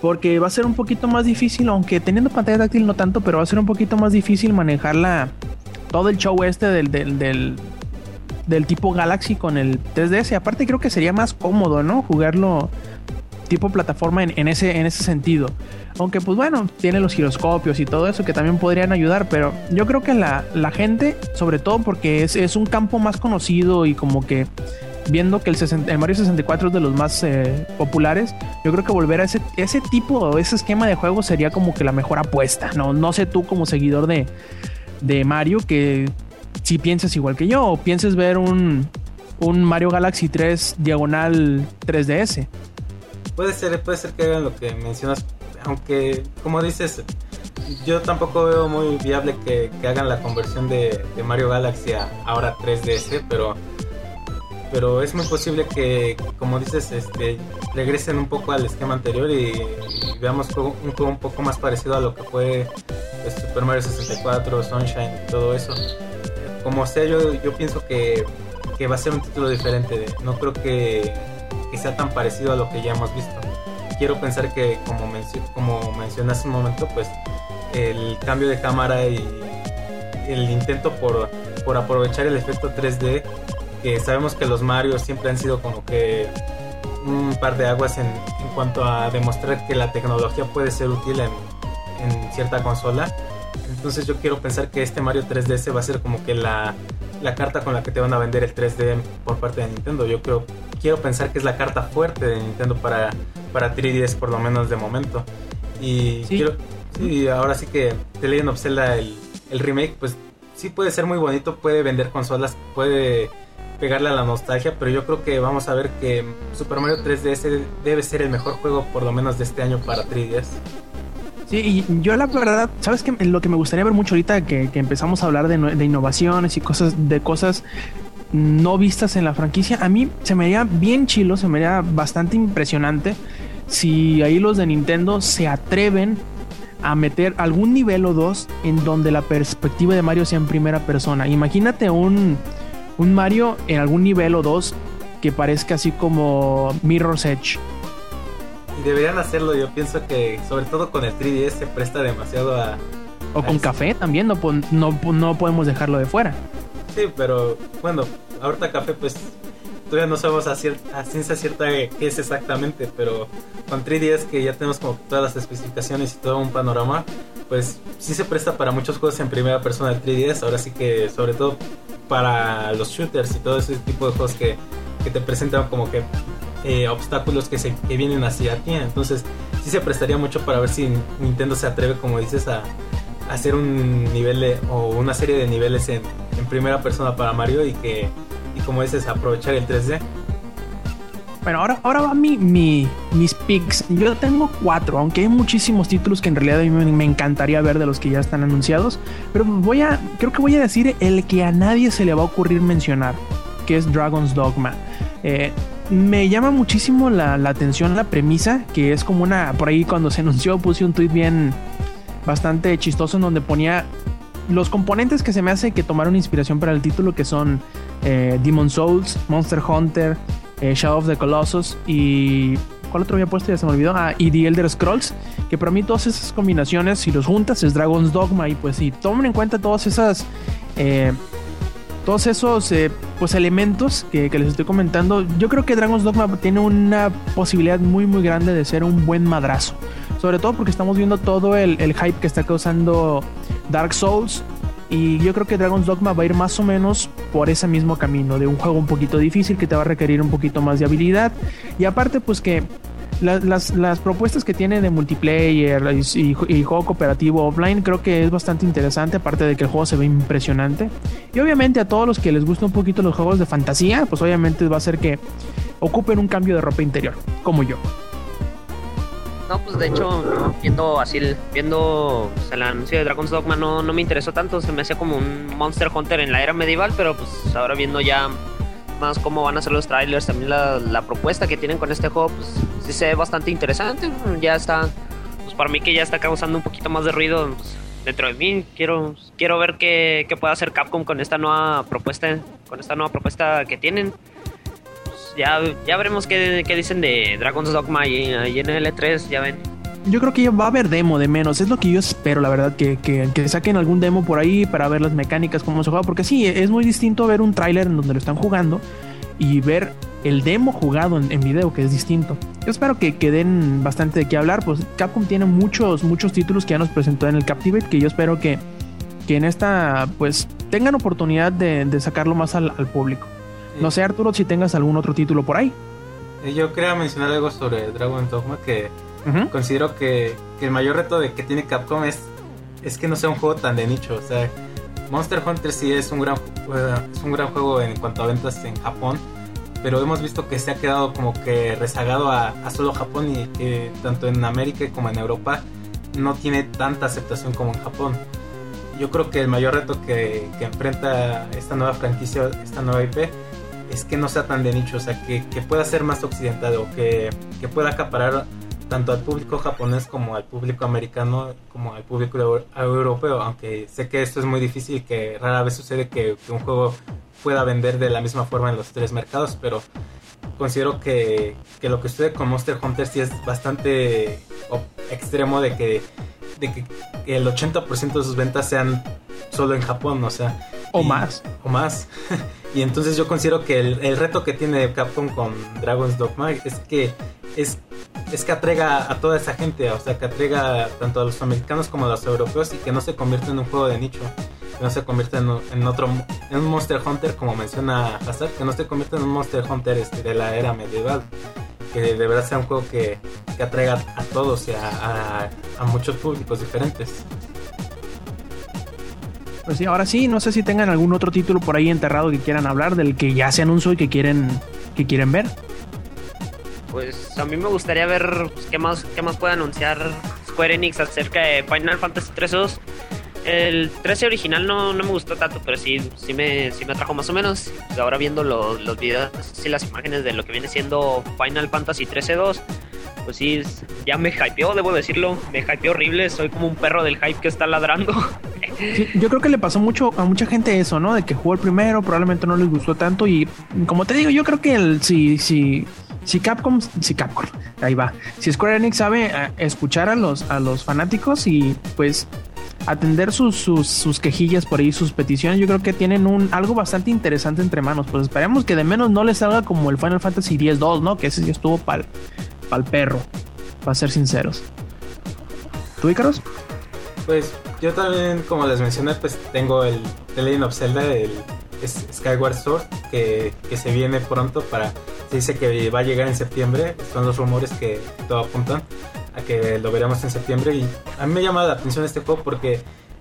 Porque va a ser un poquito más difícil, aunque teniendo pantalla táctil no tanto, pero va a ser un poquito más difícil manejarla. Todo el show este del, del, del tipo Galaxy con el 3DS. Aparte creo que sería más cómodo, ¿no? Jugarlo tipo plataforma en, ese, en ese sentido. Aunque pues bueno, tiene los giroscopios y todo eso que también podrían ayudar, pero yo creo que la, gente, sobre todo porque es, es, un campo más conocido y como que viendo que el, Mario 64 es de los más eh, populares, yo creo que volver a ese, ese tipo o ese esquema de juego sería como que la mejor apuesta. No, no sé tú como seguidor de, de Mario que si piensas igual que yo o pienses ver un, un Mario Galaxy 3 diagonal 3DS.
Puede ser, puede ser que hagan lo que mencionas, aunque como dices, yo tampoco veo muy viable que, hagan la conversión de, Mario Galaxy a ahora 3DS, pero pero es muy posible que, como dices, este, regresen un poco al esquema anterior y, veamos un juego un poco más parecido a lo que fue pues, Super Mario 64, Sunshine y todo eso. Como sea, yo, yo pienso que, va a ser un título diferente. No creo que, sea tan parecido a lo que ya hemos visto. Quiero pensar que, como, como mencioné hace un momento, pues el cambio de cámara y el intento por, aprovechar el efecto 3D que sabemos que los Mario siempre han sido como que un par de aguas en, en cuanto a demostrar que la tecnología puede ser útil en, cierta consola. Entonces yo quiero pensar que este Mario 3DS va a ser como que la, la, carta con la que te van a vender el 3D por parte de Nintendo. Yo creo, quiero pensar que es la carta fuerte de Nintendo para, para 3DS por lo menos de momento. Y quiero, sí, ahora sí que The Legend of Zelda, el, el remake, pues sí puede ser muy bonito, puede vender consolas, puede pegarle a la nostalgia, pero yo creo que vamos a ver que Super Mario 3DS debe ser el mejor juego por lo menos de este año para 3DS.
Sí, y yo la verdad, ¿sabes qué? Lo que me gustaría ver mucho ahorita que, empezamos a hablar de, innovaciones y cosas, de cosas no vistas en la franquicia, a mí se me haría bien chilo, se me haría bastante impresionante si ahí los de Nintendo se atreven a meter algún nivel o dos en donde la perspectiva de Mario sea en primera persona. Imagínate un un Mario en algún nivel o dos que parezca así como Mirror's Edge.
Deberían hacerlo, yo pienso que sobre todo con el 3DS se presta demasiado a...
O con café también, no, no, no podemos dejarlo de fuera.
Sí, pero bueno, ahorita café pues todavía no sabemos a, ciencia cierta qué es exactamente, pero con 3DS que ya tenemos como todas las especificaciones y todo un panorama, pues sí se presta para muchos juegos en primera persona el 3DS, ahora sí que sobre todo para los shooters y todo ese tipo de juegos que, que te presentan como que eh, obstáculos que, se, que vienen hacia ti. Entonces, sí se prestaría mucho para ver si Nintendo se atreve, como dices, a, hacer un nivel o una serie de niveles en, en, primera persona para Mario y que, y como dices, aprovechar el 3D.
Bueno, ahora, ahora va mi, mi, mis picks. Yo tengo cuatro, aunque hay muchísimos títulos que en realidad a mí me, encantaría ver de los que ya están anunciados. Pero voy a, creo que voy a decir el que a nadie se le va a ocurrir mencionar, que es Dragon's Dogma. Eh, me llama muchísimo la, la, atención la premisa, que es como una, por ahí cuando se *laughs* anunció puse un tweet bien bastante chistoso en donde ponía los componentes que se me hace que tomaron inspiración para el título, que son eh, Demon Souls, Monster Hunter, eh, Shadow of the Colossus y... ¿Cuál otro había puesto? Ya se me olvidó. Ah, y The Elder Scrolls. Que para mí todas esas combinaciones, si los juntas, es Dragon's Dogma. Y pues si tomen en cuenta todas esas... Eh, todos esos eh, pues elementos que, les estoy comentando, yo creo que Dragon's Dogma tiene una posibilidad muy muy grande de ser un buen madrazo. Sobre todo porque estamos viendo todo el, el hype que está causando Dark Souls y yo creo que Dragon's Dogma va a ir más o menos por ese mismo camino, de un juego un poquito difícil que te va a requerir un poquito más de habilidad. Y aparte, pues que las, propuestas que tiene de multiplayer y, juego cooperativo offline creo que es bastante interesante, aparte de que el juego se ve impresionante. Y obviamente a todos los que les gustan un poquito los juegos de fantasía, pues obviamente va a ser que ocupen un cambio de ropa interior, como yo.
No, pues de hecho, viendo así, viendo el anuncio de Dragon's Dogma no, no me interesó tanto, se me hacía como un Monster Hunter en la era medieval, pero pues ahora viendo ya más cómo van a ser los trailers, también la, propuesta que tienen con este juego, pues se ve bastante interesante, ya está, pues para mí que ya está causando un poquito más de ruido pues, dentro de mí, quiero, quiero ver qué, qué puede hacer Capcom con esta nueva propuesta, con esta nueva propuesta que tienen ya, ya veremos qué, qué, dicen de Dragon's Dogma y, en el E3, ya ven.
yo creo que va a haber demo de menos. Es lo que yo espero, la verdad, que, que, que saquen algún demo por ahí para ver las mecánicas, cómo se juega. Porque sí, es muy distinto ver un tráiler en donde lo están jugando y ver el demo jugado en, en video, que es distinto. Yo espero que, que den bastante de qué hablar. Pues Capcom tiene muchos, muchos títulos que ya nos presentó en el Captivate, que yo espero que, que en esta, pues, tengan oportunidad de, de sacarlo más al, al público. No sé, Arturo, si tengas algún otro título por ahí.
Eh, Yo quería mencionar algo sobre Dragon Dogma que considero que, que el mayor reto de que tiene Capcom es, es que no sea un juego tan de nicho. O sea, Monster Hunter sí es un gran, eh, es un gran juego en cuanto a ventas en Japón, pero hemos visto que se ha quedado como que rezagado a, a solo Japón y que tanto en América como en Europa no tiene tanta aceptación como en Japón. Yo creo que el mayor reto que, que enfrenta esta nueva franquicia, esta nueva IP, es que no sea tan de nicho, o sea, que, que pueda ser más occidental o que, que pueda acaparar tanto al público japonés como al público americano, como al público euro- europeo, aunque sé que esto es muy difícil, que rara vez sucede que, que un juego pueda vender de la misma forma en los tres mercados, pero considero que, que lo que sucede con Monster Hunter sí es bastante extremo de que, de que el 80% de sus ventas sean solo en Japón, o sea,
O
y-
más.
o más. *laughs* y entonces yo considero que el, el reto que tiene Capcom con Dragon's Dogma es que es, es que atraiga a toda esa gente, o sea, que atraiga tanto a los americanos como a los europeos y que no se convierta en un juego de nicho, que no se convierta en otro, en un Monster Hunter como menciona Hazard, que no se convierta en un Monster Hunter este, de la era medieval, que de verdad sea un juego que, que atraiga a todos y a, a- a muchos públicos diferentes.
Pues sí, ahora sí, no sé si tengan algún otro título por ahí enterrado que quieran hablar, del que ya se anunció y que quieren, que quieren ver.
Pues a mí me gustaría ver pues, qué más qué más puede anunciar Square Enix acerca de Final Fantasy 13 2. El 13 original no, no me gustó tanto, pero sí, sí, me, sí me atrajo más o menos. Ahora viendo los, los videos y las imágenes de lo que viene siendo Final Fantasy 13 2, pues sí, ya me hypeó, debo decirlo. Me hypeó horrible, soy como un perro del hype que está ladrando.
Yo creo que le pasó mucho a mucha gente eso, ¿no? De que jugó el primero, probablemente no les gustó tanto y como te digo, yo creo que el, si, si, si Capcom, si Capcom, ahí va, si Square Enix sabe eh, escuchar a los, a los fanáticos y pues atender sus, sus, sus quejillas por ahí, sus peticiones, yo creo que tienen un algo bastante interesante entre manos. Pues esperemos que de menos no les salga como el Final Fantasy X-2, ¿no? Que ese sí estuvo pa'l, pa'l perro, para ser sinceros. ¿Tú, Icaros?
Pues yo también, como les mencioné, pues tengo el The Legend of Zelda, el es- Skyward Sword, que, que se viene pronto para... Se dice que va a llegar en septiembre, son los rumores que todo apuntan a que lo veremos en septiembre y a mí me llama la atención este juego porque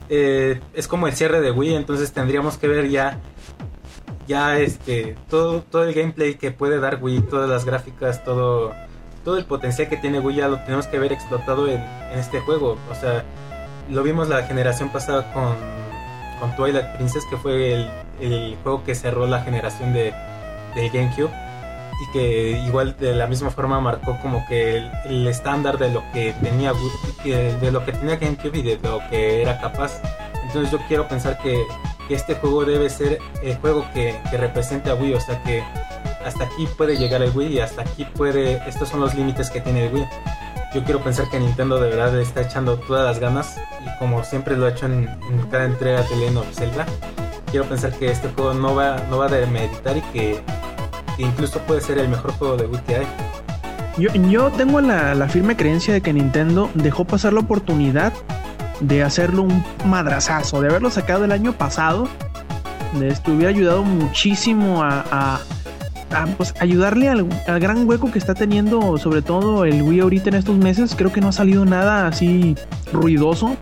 eh, es como el cierre de Wii, entonces tendríamos que ver ya ya este todo todo el gameplay que puede dar Wii, todas las gráficas, todo todo el potencial que tiene Wii ya lo tenemos que ver explotado en, este juego, o sea, lo vimos la generación pasada con, con Twilight Princess, que fue el, el juego que cerró la generación de, de GameCube y que igual de la misma forma marcó como que el, estándar de lo que tenía de lo que tenía GameCube y de lo que era capaz. Entonces yo quiero pensar que, que este juego debe ser el juego que, que represente a Wii, o sea que hasta aquí puede llegar el Wii y hasta aquí puede, estos son los límites que tiene el Wii yo quiero pensar que Nintendo de verdad está echando todas las ganas y como siempre lo ha hecho en, en cada entrega de Legend of Zelda quiero pensar que este juego no va no va a demeritar y que, incluso puede ser el mejor juego de Wii que hay
Yo, yo tengo la, firme creencia de que Nintendo dejó pasar la oportunidad de hacerlo un madrazazo, de haberlo sacado el año pasado. De esto hubiera ayudado muchísimo a, a- a, pues, ayudarle al, al gran hueco que está teniendo, sobre todo el Wii ahorita en estos meses. Creo que no ha salido nada así ruidoso,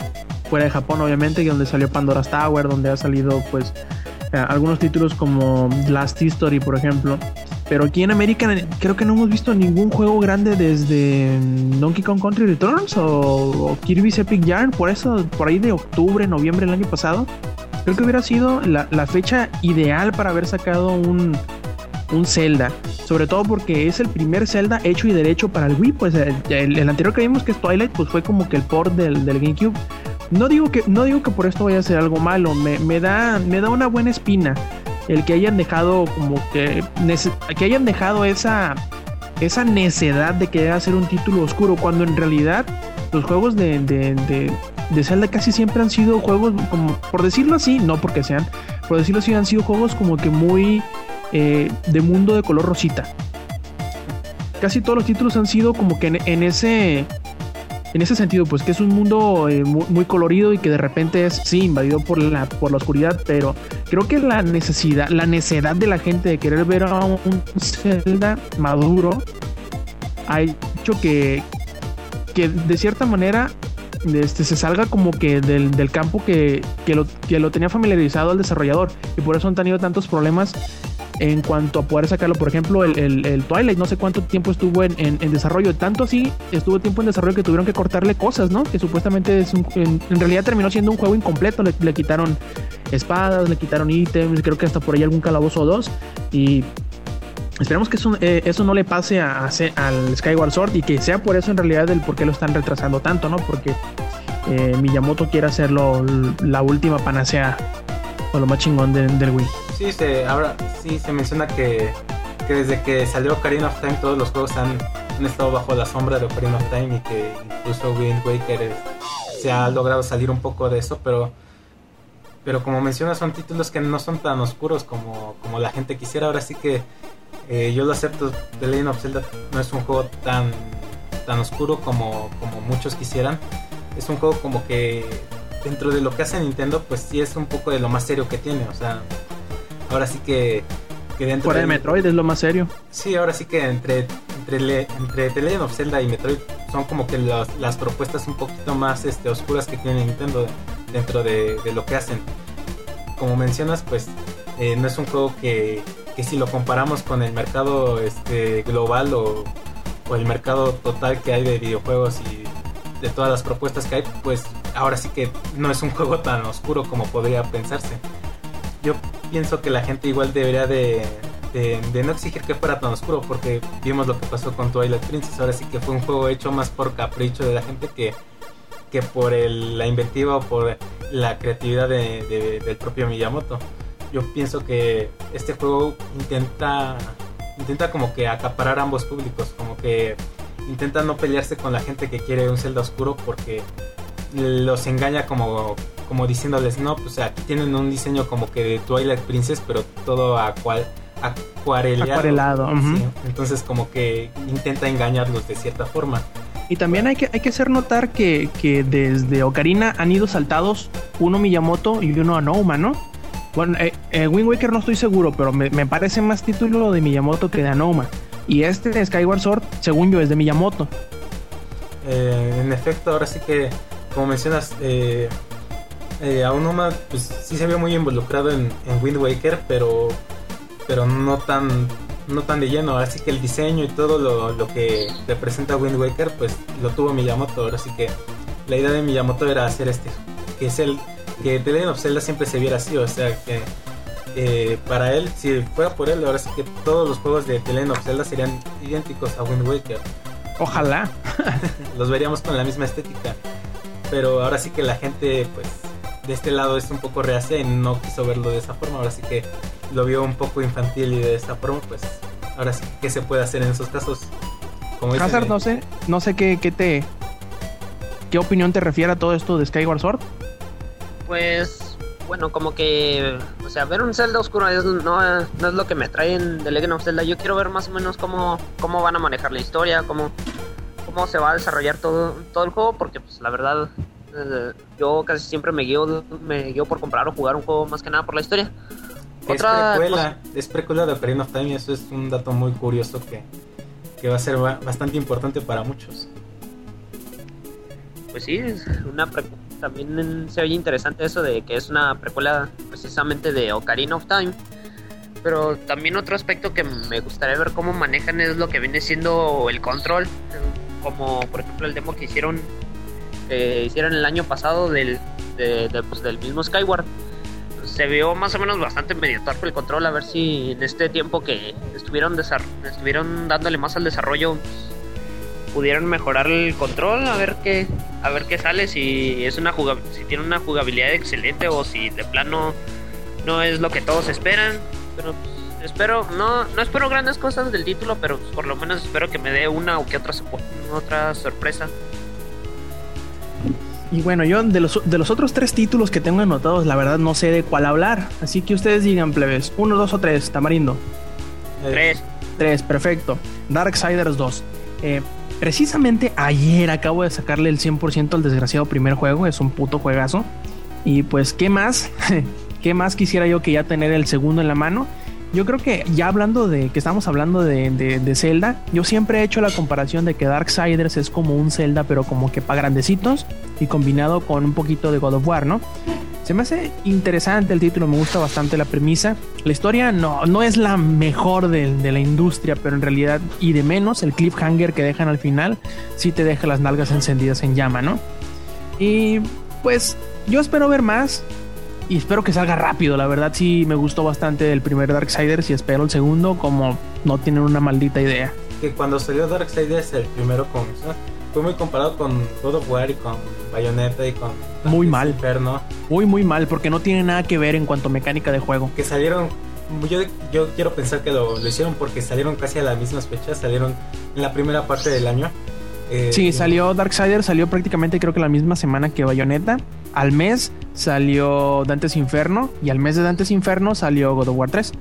fuera de Japón, obviamente, que donde salió Pandora's Tower, donde ha salido, pues, eh, algunos títulos como Last History, por ejemplo. Pero aquí en América creo que no hemos visto ningún juego grande desde Donkey Kong Country Returns o, o Kirby's Epic Yarn. Por eso, por ahí de octubre, noviembre del año pasado, creo que hubiera sido la, la fecha ideal para haber sacado un, un Zelda. Sobre todo porque es el primer Zelda hecho y derecho para el Wii. Pues el, el- el anterior que vimos, que es Twilight, pues fue como que el port del, del GameCube. No digo, que, no digo que por esto vaya a ser algo malo. Me, me da, me da una buena espina el que hayan dejado como que que hayan dejado esa esa necedad de querer hacer un título oscuro, cuando en realidad los juegos de, de, de, de Zelda casi siempre han sido juegos, como por decirlo así, no porque sean, por decirlo así, han sido juegos como que muy eh, de mundo de color rosita. Casi todos los títulos han sido como que en ese en ese sentido, pues que es un mundo eh, muy, muy, colorido y que de repente es, sí, invadido por la, por la oscuridad, pero creo que la necesidad, la necedad de la gente de querer ver a un, Zelda maduro ha hecho que, que de cierta manera este, se salga como que del, del campo que, que, lo, que lo tenía familiarizado al desarrollador y por eso han tenido tantos problemas en cuanto a poder sacarlo. Por ejemplo, el, Twilight, no sé cuánto tiempo estuvo en, desarrollo. Tanto así estuvo tiempo en desarrollo que tuvieron que cortarle cosas, ¿no? Que supuestamente es un, en, realidad terminó siendo un juego incompleto. Le, quitaron espadas, le quitaron ítems, creo que hasta por ahí algún calabozo o dos. Y esperemos que eso, eh, no le pase a, al Skyward Sword y que sea por eso en realidad el por qué lo están retrasando tanto, ¿no? Porque eh, Miyamoto quiere hacerlo la última panacea o lo más chingón de, del Wii.
Sí, se, ahora sí se menciona que, que, desde que salió Ocarina of Time todos los juegos han, han, estado bajo la sombra de Ocarina of Time y que incluso Wind Waker se ha logrado salir un poco de eso, pero pero como mencionas son títulos que no son tan oscuros como, como la gente quisiera. Ahora sí que eh, yo lo acepto, The Legend of Zelda no es un juego tan, tan oscuro como, como muchos quisieran. Es un juego como que dentro de lo que hace Nintendo, pues sí es un poco de lo más serio que tiene. O sea, ahora sí que, que dentro
el
de,
Metroid es lo más serio.
Sí, ahora sí que entre entre, le, entre The Legend of Zelda y Metroid son como que las, las propuestas un poquito más este, oscuras que tiene Nintendo dentro de, de lo que hacen. Como mencionas, pues eh, no es un juego que, que, si lo comparamos con el mercado este, global o, o el mercado total que hay de videojuegos y de todas las propuestas que hay, pues ahora sí que no es un *laughs* juego tan oscuro como podría pensarse. Yo pienso que la gente igual debería de, de, no exigir que fuera tan oscuro, porque vimos lo que pasó con Twilight Princess. Ahora sí que fue un juego hecho más por capricho de la gente que, que por el, la inventiva o por la creatividad de, del propio Miyamoto. Yo pienso que este juego intenta intenta como que acaparar ambos públicos, como que intenta no pelearse con la gente que quiere un Zelda oscuro porque los engaña como, como diciéndoles, no, pues aquí tienen un diseño como que de Twilight Princess, pero todo acual,
acuarelado. Uh -huh.
¿sí? Entonces como que intenta engañarlos de cierta forma.
Y también hay que, hay que hacer notar que, que desde Ocarina han ido saltados uno Miyamoto y uno Anouma, ¿no? Bueno, eh, eh, Wind Waker no estoy seguro, pero me, me, parece más título de Miyamoto que de Anouma. Y este de Skyward Sword, según yo, es de Miyamoto.
Eh, en efecto, ahora sí que, como mencionas, eh, Aonuma pues, sí se vio muy involucrado en, en, Wind Waker, pero, pero no tan no tan de lleno. Así que el diseño y todo lo, lo, que representa Wind Waker, pues lo tuvo Miyamoto. Ahora sí que la idea de Miyamoto era hacer este, que es el que The Legend of Zelda siempre se viera así, o sea que eh, para él, si fuera por él, ahora sí que todos los juegos de The Legend of Zelda serían idénticos a Wind Waker.
Ojalá. *laughs*
los veríamos con la misma estética. Pero ahora sí que la gente, pues, de este lado es un poco reacia y no quiso verlo de esa forma. Ahora sí que lo vio un poco infantil y de esa forma, pues, ahora sí, ¿qué se puede hacer en esos casos?
Como Hazard, no sé, no sé qué, qué te... ¿Qué opinión te refiere a todo esto de Skyward Sword?
Pues, bueno, como que, o sea, ver un Zelda oscuro es, no, no, es lo que me trae en The Legend of Zelda. Yo quiero ver más o menos cómo, cómo van a manejar la historia, cómo, cómo se va a desarrollar todo, todo el juego, porque pues la verdad eh, yo casi siempre me guío, me guío por comprar o jugar un juego más que nada por la historia.
Es precuela, cosa... es precuela de Ocarina of Time y eso es un dato muy curioso que, que va a ser bastante importante para muchos.
Pues sí, es una también se oye interesante eso de que es una precuela precisamente de Ocarina of Time. Pero también otro aspecto que me gustaría ver cómo manejan es lo que viene siendo el control. Como por ejemplo el demo que hicieron que hicieron el año pasado del, de, de, pues, del mismo Skyward. Se vio más o menos bastante medio torpe el control. A ver si en este tiempo que estuvieron, estuvieron dándole más al desarrollo pudieron mejorar el control, a ver qué, a ver qué sale, si es una si tiene una jugabilidad excelente o si de plano no es lo que todos esperan, pero pues, espero, no, no espero grandes cosas del título, pero por lo menos espero que me dé una o que otra, otra sorpresa.
Y bueno, yo de los, de los otros tres títulos que tengo anotados, la verdad no sé de cuál hablar. Así que ustedes digan, plebes, uno, dos o tres, Tamarindo.
Tres.
Tres, perfecto. Darksiders 2. Eh, precisamente ayer acabo de sacarle el 100% al desgraciado primer juego, es un puto juegazo. Y pues, ¿qué más? *laughs* ¿Qué más quisiera yo que ya tener el segundo en la mano? Yo creo que ya hablando de que estamos hablando de, de, Zelda, yo siempre he hecho la comparación de que Darksiders es como un Zelda, pero como que para grandecitos y combinado con un poquito de God of War, ¿no? Se me hace interesante el título, me gusta bastante la premisa. La historia no, no es la mejor de, de, la industria, pero en realidad, y de menos, el cliffhanger que dejan al final, sí te deja las nalgas encendidas en llama, ¿no? Y pues yo espero ver más y espero que salga rápido. La verdad sí me gustó bastante el primer Darksiders y espero el segundo como no tienen una maldita idea.
Que cuando salió Darksiders el primero con, fue muy comparado con God of War y con Bayonetta y con
muy mal. Inferno. Muy muy mal porque no tiene nada que ver en cuanto a mecánica de juego.
Que salieron yo, yo quiero pensar que lo, lo hicieron porque salieron casi a las mismas fechas, salieron en la primera parte del año.
Eh, sí, salió Darksiders, salió prácticamente creo que la misma semana que Bayonetta. Al mes salió Dantes Inferno y al mes de Dantes Inferno salió God of War 3.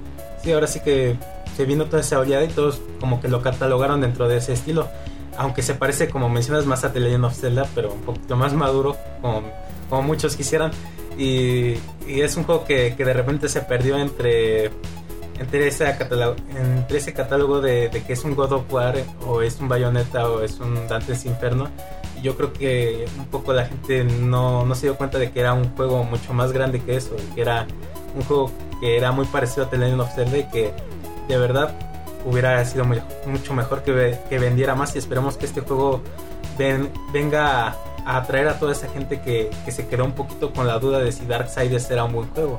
Sí, ahora sí que se vino toda esa oleada y todos como que lo catalogaron dentro de ese estilo. Aunque se parece, como mencionas, más a The Legend of Zelda, pero un poquito más maduro, como, como muchos quisieran. Y, y, es un juego que, que de repente se perdió entre entre ese catálogo, entre ese catálogo de, que es un God of War o es un Bayonetta o es un Dante's Inferno. Yo creo que un poco la gente no, no se dio cuenta de que era un juego mucho más grande que eso, que era un juego que era muy parecido a The Legend of Zelda y que de verdad hubiera sido mucho mejor que, que vendiera más y esperemos que este juego venga a atraer a toda esa gente que, que se quedó un poquito con la duda de si Darksiders era un buen juego.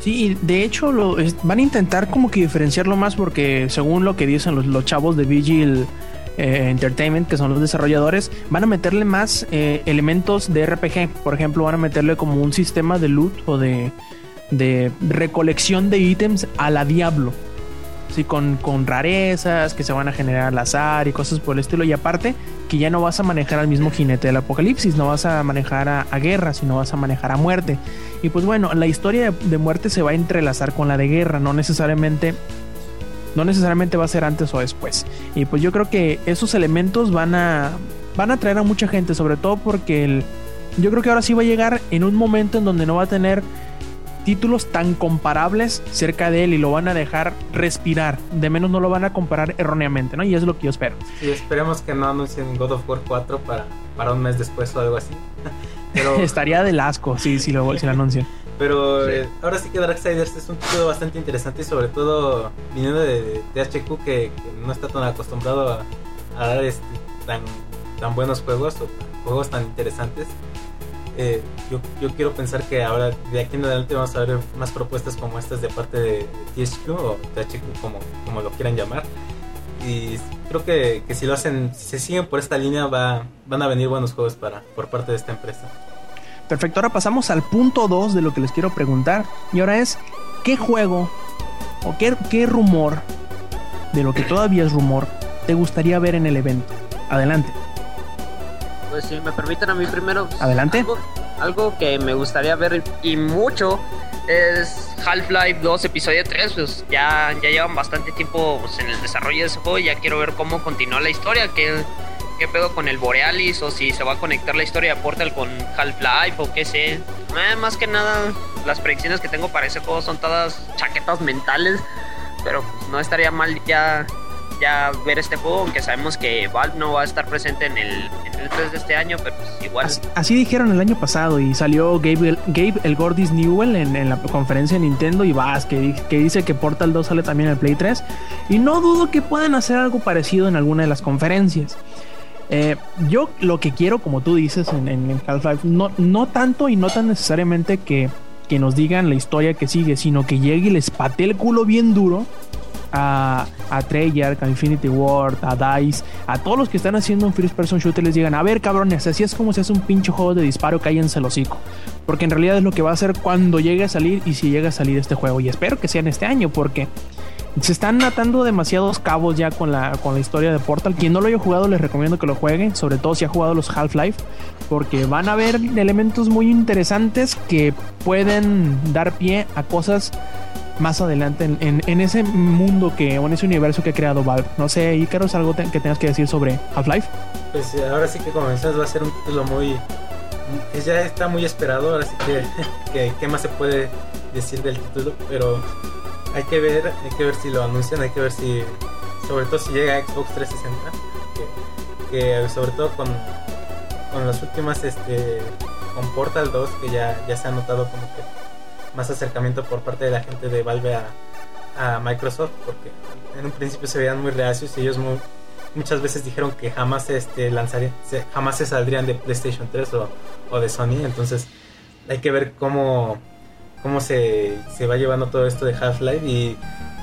Sí, de hecho lo, van a intentar como que diferenciarlo más porque según lo que dicen los, chavos de Vigil eh, Entertainment, que son los desarrolladores, van a meterle más eh, elementos de RPG. Por ejemplo, van a meterle como un sistema de loot o de, de recolección de ítems a la Diablo. Sí, con, con rarezas que se van a generar al azar y cosas por el estilo. Y aparte, que ya no vas a manejar al mismo jinete del apocalipsis, no vas a manejar a, guerra, sino vas a manejar a muerte. Y pues bueno, la historia de, muerte se va a entrelazar con la de guerra, no necesariamente no necesariamente va a ser antes o después. Y pues yo creo que esos elementos van a van a atraer a mucha gente, sobre todo porque el, yo creo que ahora sí va a llegar en un momento en donde no va a tener títulos tan comparables cerca de él y lo van a dejar respirar. De menos no lo van a comparar erróneamente, ¿no? Y es lo que yo espero.
Sí, esperemos que no anuncien God of War 4 para, para un mes después o algo así. *laughs*
Pero... Estaría del asco, sí, sí lo, si lo anuncian.
Pero eh, ahora sí que Darksiders es un título bastante interesante y sobre todo viniendo de, THQ que, no está tan acostumbrado a, dar este, tan, tan buenos juegos o juegos tan interesantes. Eh, yo, yo, quiero pensar que ahora de aquí en adelante vamos a ver más propuestas como estas de parte de, THQ o THQ como, como lo quieran llamar y creo que, que, si lo hacen, si se siguen por esta línea va, van a venir buenos juegos para, por parte de esta empresa.
Perfecto, ahora pasamos al punto 2 de lo que les quiero preguntar y ahora es ¿qué juego o qué, qué rumor de lo que todavía es rumor te gustaría ver en el evento? Adelante.
Pues si me permiten a mí primero.
Pues, Adelante.
Algo, que me gustaría ver y mucho es Half-Life 2 episodio 3. Pues ya, ya llevan bastante tiempo pues, en el desarrollo de ese juego y ya quiero ver cómo continúa la historia. Qué, qué pedo con el Borealis o si se va a conectar la historia de Portal con Half-Life o qué sé. Eh, más que nada, las predicciones que tengo para ese juego son todas chaquetas mentales. Pero pues, no estaría mal ya ya ver este juego, aunque sabemos que Valve no va a estar presente en el, 3 de este año, pero pues igual.
Así, dijeron el año pasado y salió Gabe, Gabe el Gordis Newell en, la conferencia de Nintendo y vas, que, que dice que Portal 2 sale también en el Play 3 y no dudo que puedan hacer algo parecido en alguna de las conferencias. Eh, yo lo que quiero, como tú dices en, Half-Life, no, no tanto y no tan necesariamente que, que nos digan la historia que sigue, sino que llegue y les patee el culo bien duro a, a Treyarch, a Infinity Ward, a DICE, a todos los que están haciendo un first person shooter les digan, a ver cabrones, así es como se hace un pinche juego de disparo, cállense el hocico. Porque en realidad es lo que va a hacer cuando llegue a salir y si llega a salir este juego. Y espero que sea en este año porque se están atando demasiados cabos ya con la, con la historia de Portal. Quien no lo haya jugado les recomiendo que lo juegue, sobre todo si ha jugado los Half-Life, porque van a haber elementos muy interesantes que pueden dar pie a cosas más adelante en, en- ese mundo que, o en ese universo que ha creado Valve. No sé, Ícaro, ¿es algo que tengas que decir sobre Half-Life?
Pues eh, ahora sí que como mencionas va a ser un título muy... ya está muy esperado, ahora sí que, *laughs* que qué más se puede decir del título, pero hay que ver, hay que ver si lo anuncian, hay que ver si, sobre todo si llega a Xbox 360, que, sobre todo con, con las últimas, este, con Portal 2, que ya, ya se ha notado como que más acercamiento por parte de la gente de Valve a, a Microsoft, porque en un principio se veían muy reacios y ellos muy, muchas veces dijeron que jamás este lanzarían, jamás se saldrían de PlayStation 3 o, o de Sony, entonces hay que ver cómo, cómo se, se va llevando todo esto de Half-Life y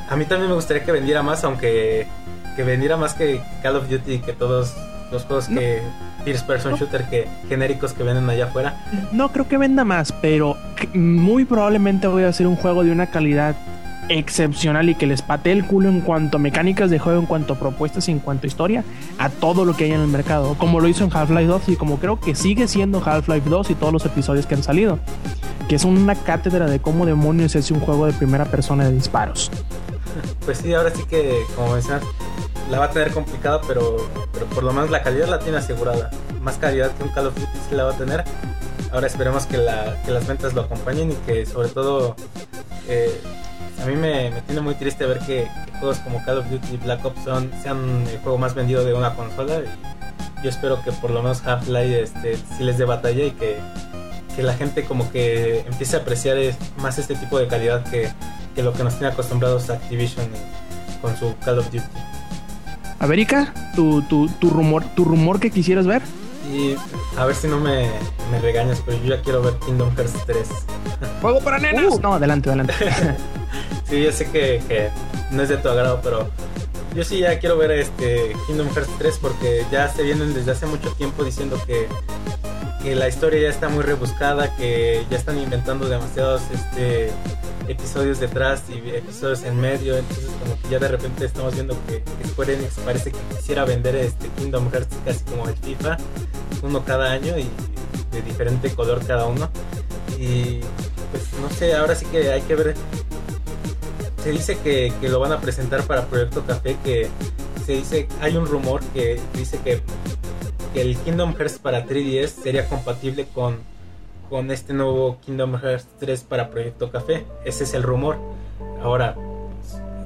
a mí también me gustaría que vendiera más, aunque que vendiera más que Call of Duty y que todos los juegos que first person shooter que genéricos que venden allá afuera.
No creo que venda más, pero muy probablemente voy a hacer un juego de una calidad excepcional y que les patee el culo en cuanto a mecánicas de juego, en cuanto a propuestas y en cuanto a historia, a todo lo que hay en el mercado, como lo hizo en Half-Life 2 y como creo que sigue siendo Half-Life 2 y todos los episodios que han salido, que es una cátedra de cómo demonios es un juego de primera persona de disparos.
Pues sí, ahora sí que, como mencionas, la va a tener complicada, pero, pero por lo menos la calidad la tiene asegurada. Más calidad que un Call of Duty sí la va a tener. Ahora esperemos que, la, que las ventas lo acompañen y que sobre todo eh, a mí me, me tiene muy triste ver que, juegos como Call of Duty y Black Ops son, sean el juego más vendido de una consola. Y yo espero que por lo menos Half-Life este, sí les dé batalla y que, que la gente como que empiece a apreciar más este tipo de calidad que, que lo que nos tiene acostumbrados Activision y- con su Call of Duty.
A ver, Ica, tu, tu, tu rumor, tu rumor que quisieras ver.
Y a ver si no me, me regañas, pero yo ya quiero ver Kingdom Hearts 3.
Juego para nenas. no, adelante, adelante. *laughs*
Sí, yo sé que, que no es de tu agrado, pero yo sí ya quiero ver este Kingdom Hearts 3 porque ya se vienen desde hace mucho tiempo diciendo que, que la historia ya está muy rebuscada, que ya están inventando demasiados este episodios detrás y episodios en medio, entonces como que ya de repente estamos viendo que, Square Enix parece que quisiera vender este Kingdom Hearts casi como el FIFA, uno cada año y de diferente color cada uno. Y pues no sé, ahora sí que hay que ver se dice que, que lo van a presentar para Proyecto Café, que se dice, hay un rumor que dice que, que el Kingdom Hearts para 3DS sería compatible con, con este nuevo Kingdom Hearts 3 para Proyecto Café. Ese es el rumor. Ahora,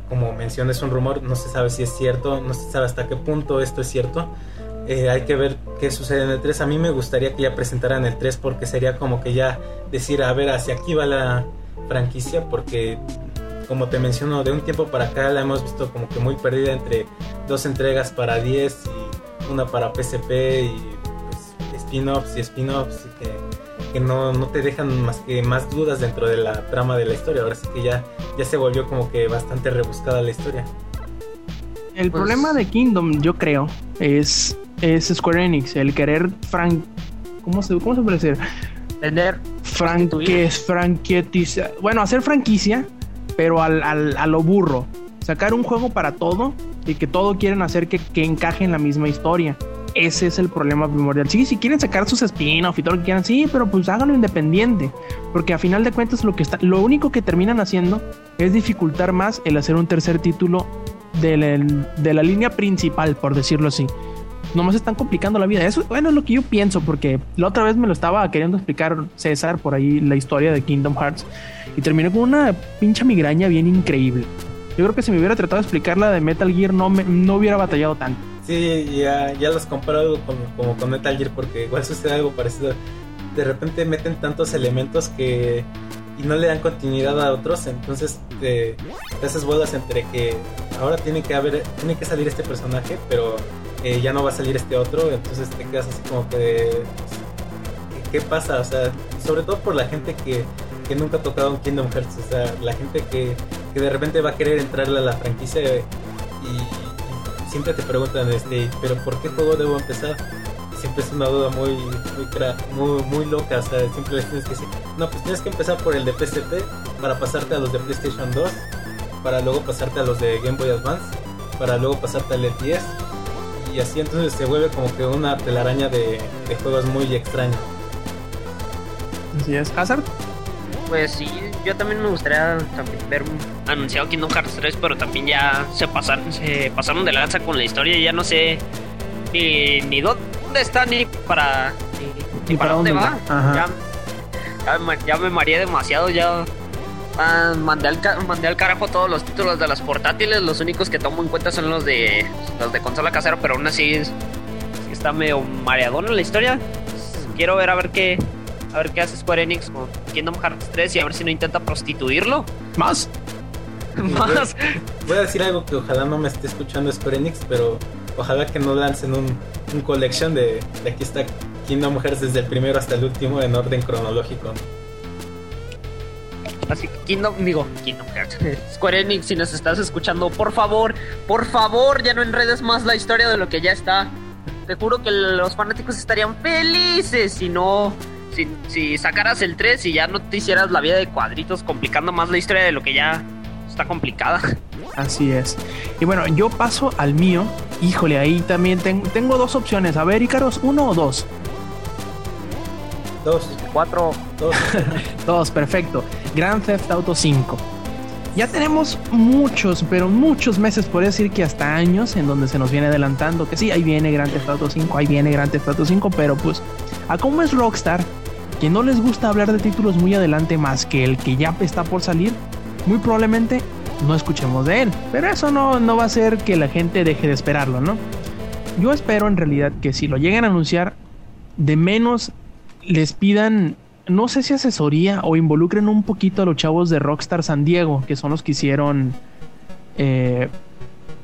como mencioné, es un rumor, no se sabe si es cierto, no se sabe hasta qué punto esto es cierto. Eh, hay que ver qué sucede en el 3. A mí me gustaría que ya presentaran el 3 porque sería como que ya decir, a ver, hacia aquí va la franquicia porque como te menciono, de un tiempo para acá la hemos visto como que muy perdida entre dos entregas para 10 y una para PSP y pues, spin-offs y spin-offs y que, que no, no te dejan más que más dudas dentro de la trama de la historia. Ahora sí que ya, ya se volvió como que bastante rebuscada la historia.
El
Pues-
problema de Kingdom, yo creo, es, es Square Enix, el querer fran... ¿Cómo se, cómo se puede decir?
Tener
Franques, franquetiza... Bueno, hacer franquicia, pero al, al- a lo burro. Sacar un juego para todo y que todo quieren hacer que, que encaje en la misma historia. Ese es el problema primordial. Sí, si quieren sacar sus spin-off y todo lo que quieran, sí, pero pues háganlo independiente. Porque a final de cuentas lo que está, lo único que terminan haciendo es dificultar más el hacer un tercer título de la, línea principal, por decirlo así. Nomás están complicando la vida. Eso, bueno, es lo que yo pienso, porque la otra vez me lo estaba queriendo explicar César por ahí la historia de Kingdom Hearts y terminó con una pincha migraña bien increíble. Yo creo que si me hubiera tratado de explicar la de Metal Gear no, me, no hubiera batallado tanto.
Sí, ya, ya los comparado con, como con Metal Gear porque igual sucede algo parecido. De repente meten tantos elementos que y no le dan continuidad a otros, entonces te, haces bolas entre que ahora tiene que haber, tiene que salir este personaje, pero eh, ya no va a salir este otro, entonces te quedas así como que ¿qué pasa? O sea, sobre todo por la gente que que nunca ha tocado un Kingdom Hearts. O sea, la gente que, que de repente va a querer entrarle a la franquicia y, y siempre te preguntan, este, pero ¿por qué juego debo empezar? Siempre es una duda muy, muy, muy, loca. O sea, siempre tienes que decir, no, pues tienes que empezar por el de PSP para pasarte a los de PlayStation 2, para luego pasarte a los de Game Boy Advance, para luego pasarte al 10 y así entonces se vuelve como que una telaraña de, de juegos muy extraños.
Así es. Hazard.
Pues sí, yo también me gustaría también ver un anunciado Kingdom Hearts 3, pero también ya se pasaron, se pasaron de lanza con la historia y ya no sé ni, ni dónde está ni para ni, ni para dónde va. Ya, ya me, ya me mareé demasiado, ya ah, mandé, al, mandé al carajo todos los títulos de las portátiles, los únicos que tomo en cuenta son los de los de consola casera, pero aún así es- está medio mareadona la historia. Quiero ver a ver qué a ver qué hace Square Enix con Kingdom Hearts 3 y a ver si no intenta prostituirlo.
Más.
Más.
Voy a decir algo que ojalá no me esté escuchando Square Enix, pero ojalá que no lancen un, un collection de, de aquí está Kingdom Hearts desde el primero hasta el último en orden cronológico.
Así que Kingdom, digo, Kingdom Hearts. Square Enix, si nos estás escuchando, por favor, por favor, ya no enredes más la historia de lo que ya está. Te juro que los fanáticos estarían felices si no. Si, si sacaras el 3 y ya no te hicieras la vida de cuadritos complicando más la historia de lo que ya está complicada. *laughs*
Así es. Y bueno, yo paso al mío. Híjole, ahí también ten- tengo dos opciones. A ver, Icaros, uno o dos.
Dos,
4.
dos. *laughs*
Dos, perfecto. Grand Theft Auto 5. Ya tenemos muchos, pero muchos meses, por decir que hasta años, en donde se nos viene adelantando que sí, ahí viene Grand Theft Auto 5, ahí viene Grand Theft Auto 5, pero pues, a cómo es Rockstar, que no les gusta hablar de títulos muy adelante más que el que ya está por salir, muy probablemente no escuchemos de él. Pero eso no, no va a hacer que la gente deje de esperarlo, ¿no? Yo espero en realidad que si lo lleguen a anunciar, de menos les pidan, no sé si asesoría o involucren un poquito a los chavos de Rockstar San Diego, que son los que hicieron eh,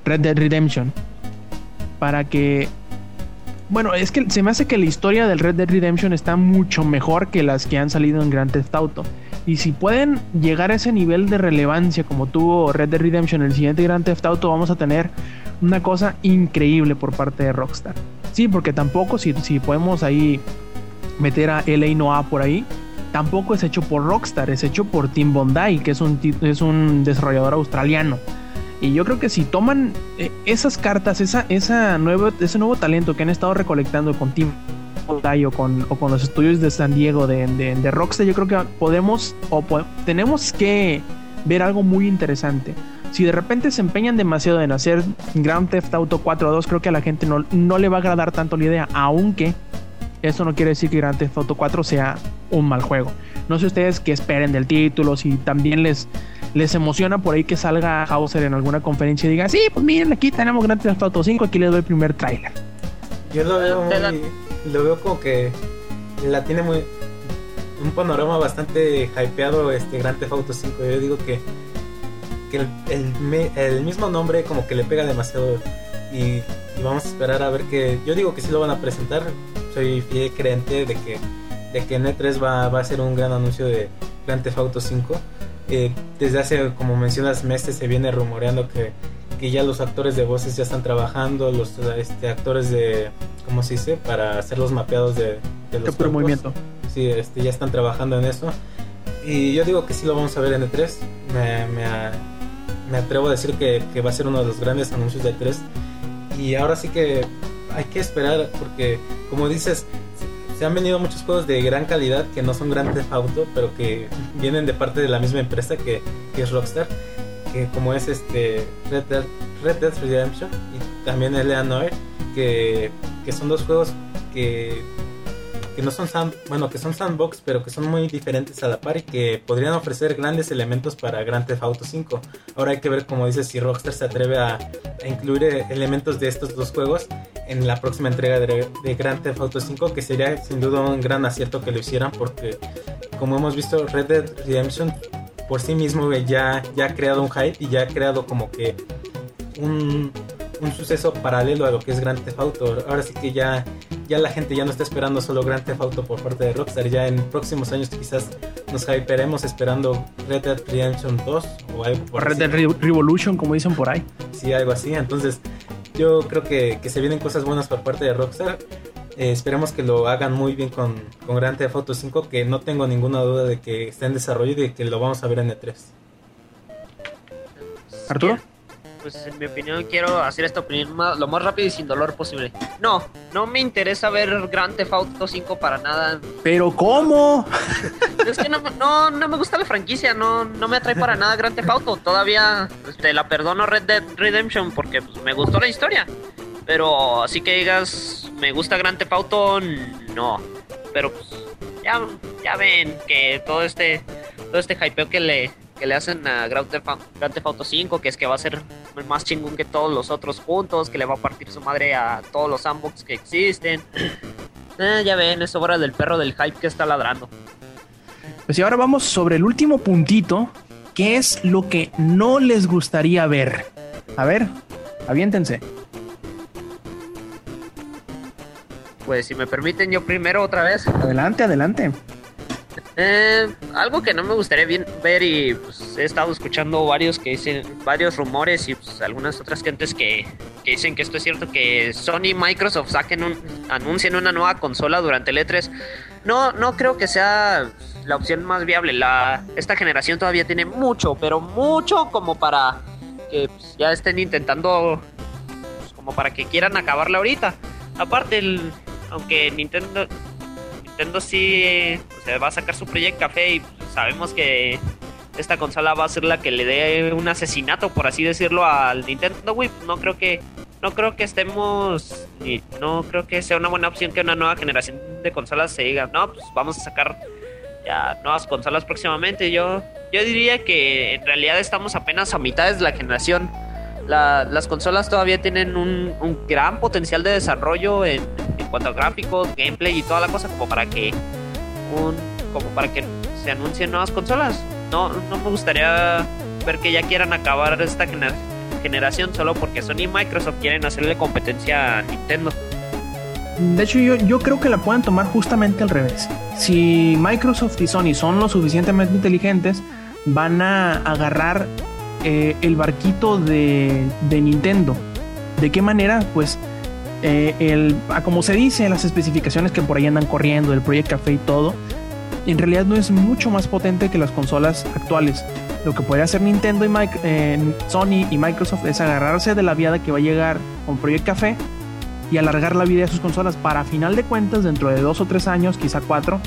Red Dead Redemption. Para que... Bueno, es que se me hace que la historia del Red Dead Redemption está mucho mejor que las que han salido en Grand Theft Auto. Y si pueden llegar a ese nivel de relevancia como tuvo Red Dead Redemption, el siguiente Grand Theft Auto, vamos a tener una cosa increíble por parte de Rockstar. Sí, porque tampoco si, si podemos ahí meter a LA Noah por ahí, tampoco es hecho por Rockstar, es hecho por Tim Bondi, que es un, es un desarrollador australiano. Y yo creo que si toman eh, esas cartas, esa, esa nuevo, ese nuevo talento que han estado recolectando con Bondi o con, o con los estudios de San Diego de, de- Rockstar, yo creo que podemos o tenemos que ver algo muy interesante. Si de repente se empeñan demasiado en hacer Grand Theft Auto 4 2, creo que a la gente no, no le va a agradar tanto la idea, aunque eso no quiere decir que Grand Theft Auto 4 sea un mal juego. No sé ustedes qué esperen del título, si también les, les emociona por ahí que salga Hauser en alguna conferencia y diga, sí, pues miren, aquí tenemos Grand Theft Auto 5, aquí les doy el primer tráiler.
Yo lo veo muy, lo veo como que la tiene muy un panorama bastante hypeado este Grand Theft Auto 5. Yo digo que, que el, el me- el mismo nombre como que le pega demasiado y, y vamos a esperar a ver que yo digo que sí lo van a presentar. Soy fiel creyente de que de que en E3 va, va a ser un gran anuncio de Grand Theft Auto 5. Eh, desde hace, como mencionas, meses se viene rumoreando que, que ya los actores de voces ya están trabajando, los este, actores de, ¿cómo se dice? Para hacer los mapeados de, de los cuerpos.
movimiento.
Sí, este, ya están trabajando en eso. Y yo digo que sí lo vamos a ver en E3. Me, me, me atrevo a decir que, que va a ser uno de los grandes anuncios de E3. Y ahora sí que hay que esperar porque, como dices, se- han venido muchos juegos de gran calidad que no son Grand Theft Auto, pero que vienen de parte de la misma empresa que, es Rockstar, que como es este Red Dead, Red Dead Redemption y también Eleanor, que, que son dos juegos que que no son bueno que son sandbox pero que son muy diferentes a la par y que podrían ofrecer grandes elementos para Grand Theft Auto 5 ahora hay que ver como dices si Rockstar se atreve a, a incluir eh, elementos de estos dos juegos en la próxima entrega de, de Grand Theft Auto 5 que sería sin duda un gran acierto que lo hicieran porque como hemos visto Red Dead Redemption por sí mismo ya, ya ha creado un hype y ya ha creado como que un, un suceso paralelo a lo que es Grand Theft Auto. Ahora sí que ya, ya la gente ya no está esperando solo Grand Theft Auto por parte de Rockstar. Ya en próximos años quizás nos hyperemos esperando Red Dead Redemption 2 o algo
por Red Dead Revolution, como dicen por ahí.
Sí, algo así. Entonces, yo creo que, que se vienen cosas buenas por parte de Rockstar. Eh, esperemos que lo hagan muy bien con, con Grand Theft Auto 5, que no tengo ninguna duda de que está en desarrollo y de que lo vamos a ver en E3.
Arturo
pues en mi opinión quiero hacer esta opinión lo más rápido y sin dolor posible. No, no me interesa ver Grand Theft Auto 5 para nada.
¿Pero cómo? *laughs*
Es que no, no, me gusta la franquicia, no, no me atrae para nada Grand Theft Auto. Todavía este, la perdono Red Dead Redemption porque pues, me gustó la historia. Pero así que digas, me gusta Grand Theft Auto, no. Pero pues ya, ya ven que todo este, todo este hypeo que le, que le hacen a Grand Theft, Auto 5, que es que va a ser más chingón que todos los otros juntos, que le va a partir su madre a todos los sandbox que existen. *clears throat* Eh, ya ven, es obra del perro del hype que está ladrando.
Pues y ahora vamos sobre el último puntito, que es lo que no les gustaría ver. A ver, aviéntense.
Pues si me permiten yo primero otra vez.
Adelante, adelante.
Eh, algo que no me gustaría ver y pues, he estado escuchando varios que dicen varios rumores y pues, algunas otras gentes que, dicen que esto es cierto que Sony y Microsoft saquen un anuncien una nueva consola durante el E3. No no creo que sea la opción más viable. La esta generación todavía tiene mucho, pero mucho como para que pues, ya estén intentando pues, como para que quieran acabarla ahorita. Aparte el aunque Nintendo Nintendo sí va a sacar su Project Café y sabemos que esta consola va a ser la que le dé un asesinato, por así decirlo, al Nintendo Wii. No creo que no creo que estemos no creo que sea una buena opción que una nueva generación de consolas se diga, no, pues vamos a sacar ya nuevas consolas próximamente. Yo yo diría que en realidad estamos apenas a mitad de la generación. Las consolas todavía tienen un, gran potencial de desarrollo en, cuanto a gráficos, gameplay y toda la cosa, como para que como para que se anuncien nuevas consolas. No, no me gustaría ver que ya quieran acabar esta generación solo porque Sony y Microsoft quieren hacerle competencia a Nintendo.
De hecho, yo, yo creo que la pueden tomar justamente al revés. Si Microsoft y Sony son lo suficientemente inteligentes, van a agarrar eh, el barquito de, Nintendo. ¿De qué manera? Pues eh, el, como se dice, las especificaciones que por ahí andan corriendo, el Project Café y todo, en realidad no es mucho más potente que las consolas actuales. Lo que puede hacer Nintendo y eh, Sony y Microsoft es agarrarse de la viada que va a llegar con Project Café y alargar la vida de sus consolas para, a final de cuentas, dentro de dos o tres años, quizá cuatro,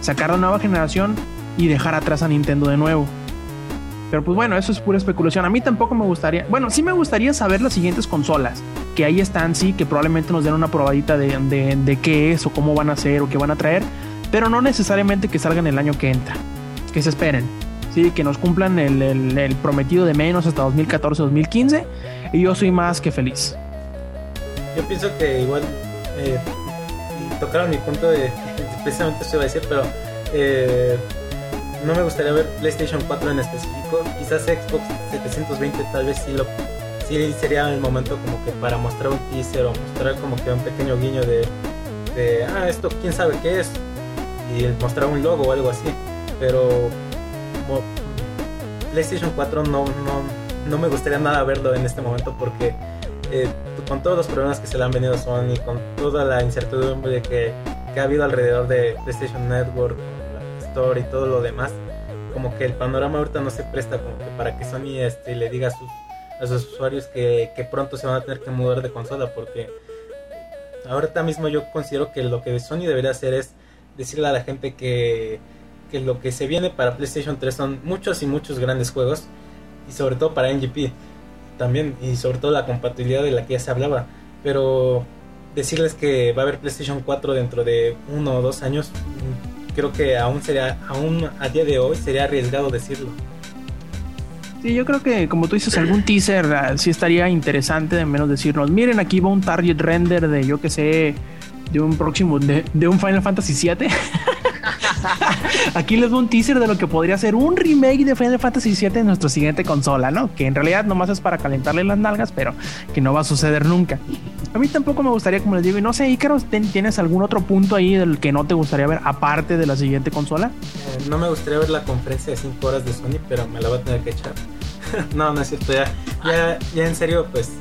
sacar la nueva generación y dejar atrás a Nintendo de nuevo. Pero pues bueno, eso es pura especulación. A mí tampoco me gustaría. Bueno, sí me gustaría saber las siguientes consolas. Que ahí están, sí, que probablemente nos den una probadita de, de, qué es o cómo van a ser o qué van a traer. Pero no necesariamente que salgan el año que entra. Que se esperen. Sí, que nos cumplan el, el, prometido de menos hasta 2014-2015. Y yo soy más que feliz.
Yo pienso que igual eh, tocaron mi punto de. *laughs* Precisamente eso iba a decir, pero. Eh, no me gustaría ver PlayStation 4 en específico. Quizás Xbox 720 tal vez sí lo sí sería el momento como que para mostrar un teaser o mostrar como que un pequeño guiño de, ah, esto quién sabe qué es y mostrar un logo o algo así. Pero PlayStation 4 no, no, no me gustaría nada verlo en este momento porque eh, con todos los problemas que se le han venido a Sony, con toda la incertidumbre que, que ha habido alrededor de PlayStation Network, y todo lo demás, como que el panorama ahorita no se presta como que para que Sony este, le diga a sus, a sus usuarios que, que, pronto se van a tener que mudar de consola porque ahorita mismo yo considero que lo que Sony debería hacer es decirle a la gente que, que lo que se viene para PlayStation 3 son muchos y muchos grandes juegos y sobre todo para NGP también y sobre todo la compatibilidad de la que ya se hablaba. Pero decirles que va a haber PlayStation 4 dentro de uno o dos años creo que aún sería, aún a día de hoy sería arriesgado decirlo.
Sí, yo creo que como tú dices, algún teaser uh, sí estaría interesante de menos decirnos, miren, aquí va un target render de yo que sé, de un próximo, de, un Final Fantasy VII. *laughs* *laughs* Aquí les doy un teaser de lo que podría ser un remake de Final Fantasy VII en nuestra siguiente consola, ¿no? Que en realidad nomás es para calentarle las nalgas, pero que no va a suceder nunca. A mí tampoco me gustaría, como les digo, y no sé, Ícaro, ¿tienes algún otro punto ahí del que no te gustaría ver aparte de la siguiente consola?
Eh, no me gustaría ver la conferencia de 5 horas de Sony, pero me la voy a tener que echar. *laughs* no, no es cierto, ya, ya, ya en serio, pues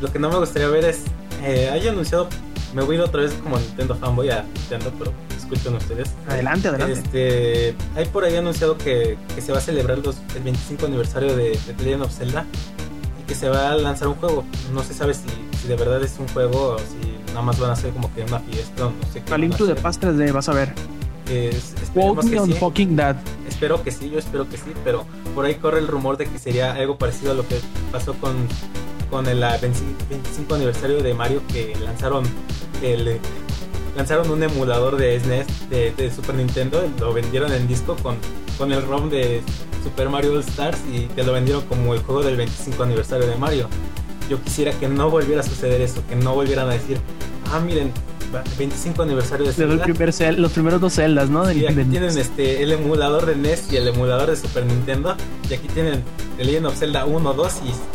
lo que no me gustaría ver es, eh, haya anunciado, me voy a ir otra vez como Nintendo fanboy a Nintendo, pero escuchen ustedes.
Adelante, adelante.
Este, hay por ahí anunciado que, que se va a celebrar los, el 25 aniversario de, de Legend of Zelda y que se va a lanzar un juego. No se sabe si, si de verdad es un juego o si nada más van a ser como que una fiesta no sé qué.
To the Past 3D, vas a ver.
Es,
Quote me on
sí.
fucking that.
Espero que sí, yo espero que sí, pero por ahí corre el rumor de que sería algo parecido a lo que pasó con, con el ah, 25 25 aniversario de Mario que lanzaron el lanzaron un emulador de SNES de, de Super Nintendo, lo vendieron en disco con, con el ROM de Super Mario All Stars y te lo vendieron como el juego del 25 aniversario de Mario. Yo quisiera que no volviera a suceder eso, que no volvieran a decir, ah miren, va- 25 aniversario de Zelda.
primer cel- los primeros dos celdas, ¿no?
Y aquí tienen este, el emulador de NES y el emulador de Super Nintendo. Y aquí tienen The Legend of Zelda 1, 2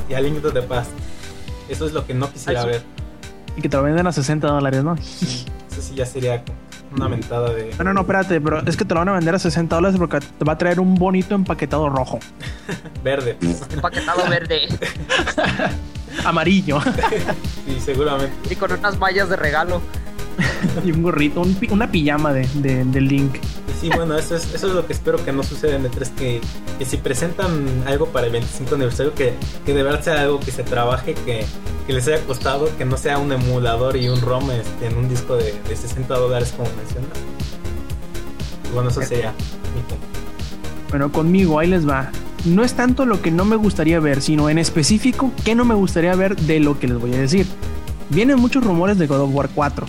y, y A Link to the Past. Eso es lo que no quisiera
Ay,
ver.
Y que te lo venden a 60 dólares, ¿no?
Sí ya sería una mentada de...
No, no, no, espérate, pero es que te lo van a vender a 60 dólares porque te va a traer un bonito empaquetado rojo, *laughs*
Verde.
Empaquetado verde
amarillo *laughs*
Sí, seguramente.
y con unas mallas de regalo. *laughs*
y un gorrito, un una pijama de, de, de Link.
Sí, bueno, eso es, eso es lo que espero que no suceda en E3. Que, que si presentan algo para el 25 aniversario, que, que de verdad sea algo que se trabaje, que, que les haya costado, que no sea un emulador y un ROM este, en un disco de, de 60 dólares como mencionas. Y bueno, eso sería mi punto.
Bueno, conmigo, ahí les va. No es tanto lo que no me gustaría ver, sino en específico qué no me gustaría ver de lo que les voy a decir. Vienen muchos rumores de God of War 4.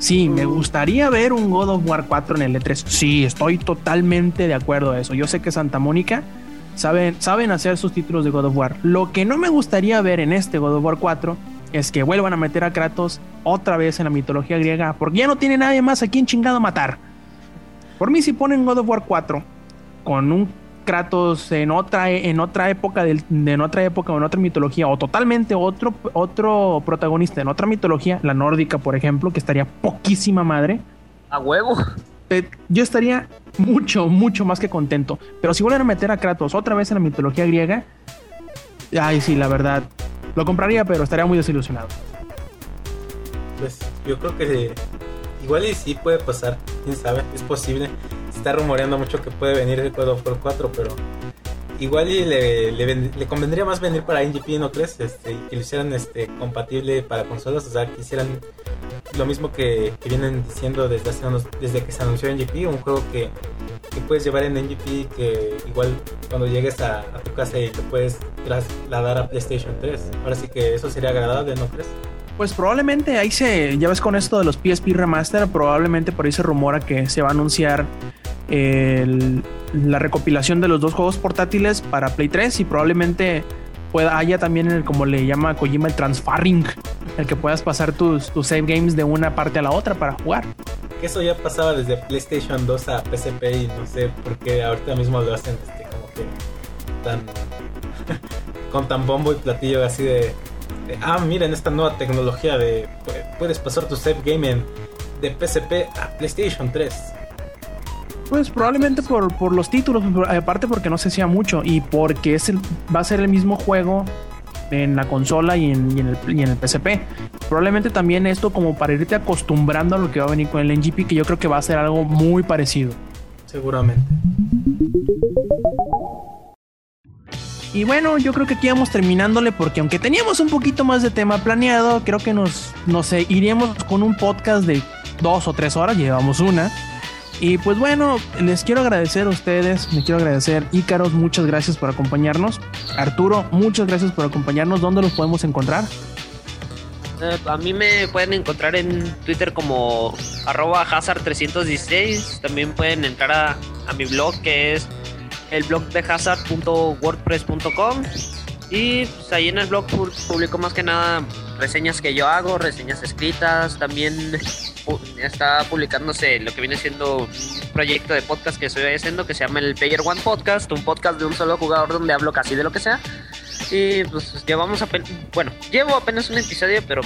Sí, me gustaría ver un God of War 4 en el E3. Sí, estoy totalmente de acuerdo a eso. Yo sé que Santa Mónica saben, saben hacer sus títulos de God of War. Lo que no me gustaría ver en este God of War 4 es que vuelvan a meter a Kratos otra vez en la mitología griega, porque ya no tiene nadie más a quien chingado matar. Por mí, si ponen God of War 4 con un Kratos en otra, en otra época del- de, en otra época o en otra mitología o totalmente otro, otro protagonista en otra mitología, la nórdica por ejemplo, que estaría poquísima madre,
A huevo.
eh, yo estaría mucho, mucho más que contento. Pero si vuelven a meter a Kratos otra vez en la mitología griega, ay sí, la verdad, lo compraría, pero estaría muy desilusionado.
Pues yo creo que igual y sí puede pasar, quién sabe, es posible. Está rumoreando mucho que puede venir el God of War 4, pero igual y le, le, ven- le convendría más venir para NGP, ¿no crees? Este, que lo hicieran este, compatible para consolas, o sea, que hicieran lo mismo que, que vienen diciendo desde, hace unos- desde que se anunció NGP, un juego que, que puedes llevar en NGP que igual cuando llegues a, a tu casa y te puedes trasladar a PlayStation 3. Ahora sí que eso sería agradable, ¿no crees?
Pues probablemente ahí se, ya ves con esto de los PSP Remaster, probablemente por ahí se rumora que se va a anunciar la recopilación de los dos juegos portátiles para Play 3 y probablemente pueda, haya también el, como le llama Kojima, el transferring, el que puedas pasar tus, tus save games de una parte a la otra para jugar.
eso ya pasaba desde PlayStation 2 a PSP y no sé por qué ahorita mismo lo hacen este, como que tan *laughs* con tan bombo y platillo así de, ah miren esta nueva tecnología de pu- puedes pasar tu save game de PSP a PlayStation 3
Pues probablemente por, por los títulos, aparte porque no se hacía mucho y porque es el, va a ser el mismo juego en la consola y en, y en el, y en el PSP. Probablemente también esto como para irte acostumbrando a lo que va a venir con el NGP, que yo creo que va a ser algo muy parecido.
seguramente
Y bueno, yo creo que aquí vamos terminándole porque aunque teníamos un poquito más de tema planeado, creo que nos, nos eh, iríamos con un podcast de dos o tres horas, llevamos una. Y pues bueno, les quiero agradecer a ustedes, les quiero agradecer Ícaros, muchas gracias por acompañarnos. Arturo, muchas gracias por acompañarnos. ¿Dónde los podemos encontrar?
Eh, a mí me pueden encontrar en Twitter como arroba hazard316. También pueden entrar a, a mi blog que es el blog de hazard.wordpress.com. Y pues, ahí en el blog pu- publico más que nada reseñas que yo hago, reseñas escritas. También está publicándose lo que viene siendo un proyecto de podcast que estoy haciendo que se llama el Player One Podcast, un podcast de un solo jugador donde hablo casi de lo que sea. Y pues llevamos apenas, bueno, llevo apenas un episodio, pero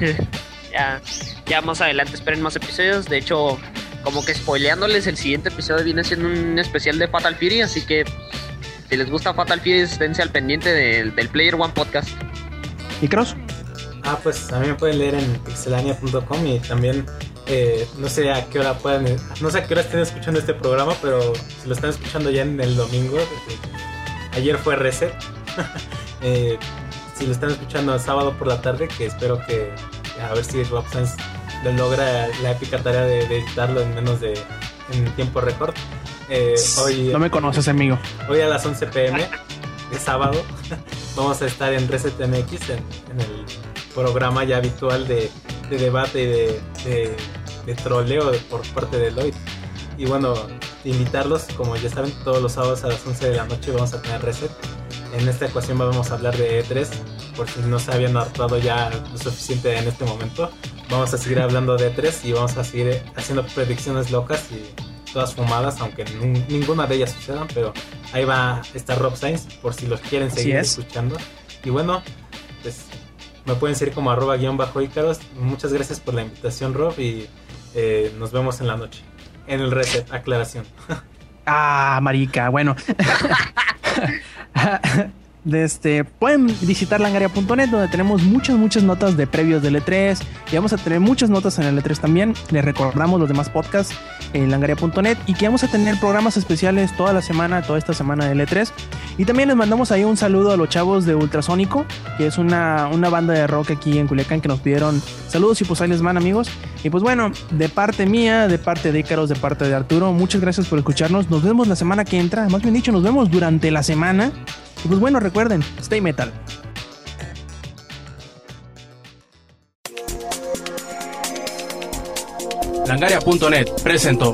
*laughs* ya, ya más adelante esperen más episodios. De hecho, como que spoileándoles, el siguiente episodio viene siendo un especial de Fatal Fury, así que si les gusta Fatal Fury, esténse al pendiente del, del Player One Podcast.
¿Y Cross?
Ah, pues a mí me pueden leer en pixelania.com y también eh, no sé a qué hora pueden, no sé a qué hora estén escuchando este programa, pero si lo están escuchando ya en el domingo, ayer fue reset. *laughs* eh, si lo están escuchando el sábado por la tarde, que espero que a ver si Rob Sainz logra la épica tarea de, de editarlo en menos de en tiempo récord. Eh, hoy,
no me conoces, amigo.
Hoy a las 11 pm de sábado *laughs* vamos a estar en Reset MX en, en el programa ya habitual de, de debate y de, de, de, troleo por parte de Lloyd. Y bueno, invitarlos, como ya saben, todos los sábados a las 11 de la noche vamos a tener Reset. En esta ecuación vamos a hablar de E3, por si no se habían hartado ya lo suficiente en este momento. Vamos a seguir hablando de E3 y vamos a seguir haciendo predicciones locas y todas fumadas, aunque ninguna de ellas sucedan, pero ahí va a estar Rob Sainz por si los quieren seguir escuchando. Y bueno, pues me pueden seguir como arroba guion bajo Ícaros. Muchas gracias por la invitación, Rob, y eh, nos vemos en la noche. En el reset, aclaración.
Ah, marica, bueno. *laughs* este, pueden visitar langaria.net donde tenemos muchas, muchas notas de previos del E3 y vamos a tener muchas notas en el E3 también. Les recordamos los demás podcasts en langaria.net y que vamos a tener programas especiales toda la semana, toda esta semana del E3. Y también les mandamos ahí un saludo a los chavos de Ultrasónico, que es una, una banda de rock aquí en Culiacán que nos pidieron saludos y pues ahí les van amigos. Y pues bueno, de parte mía, de parte de Ícaros, de parte de Arturo, muchas gracias por escucharnos. Nos vemos la semana que entra, más bien dicho, nos vemos durante la semana. Y pues bueno, recuerden, stay metal.
Langaria.net presentó.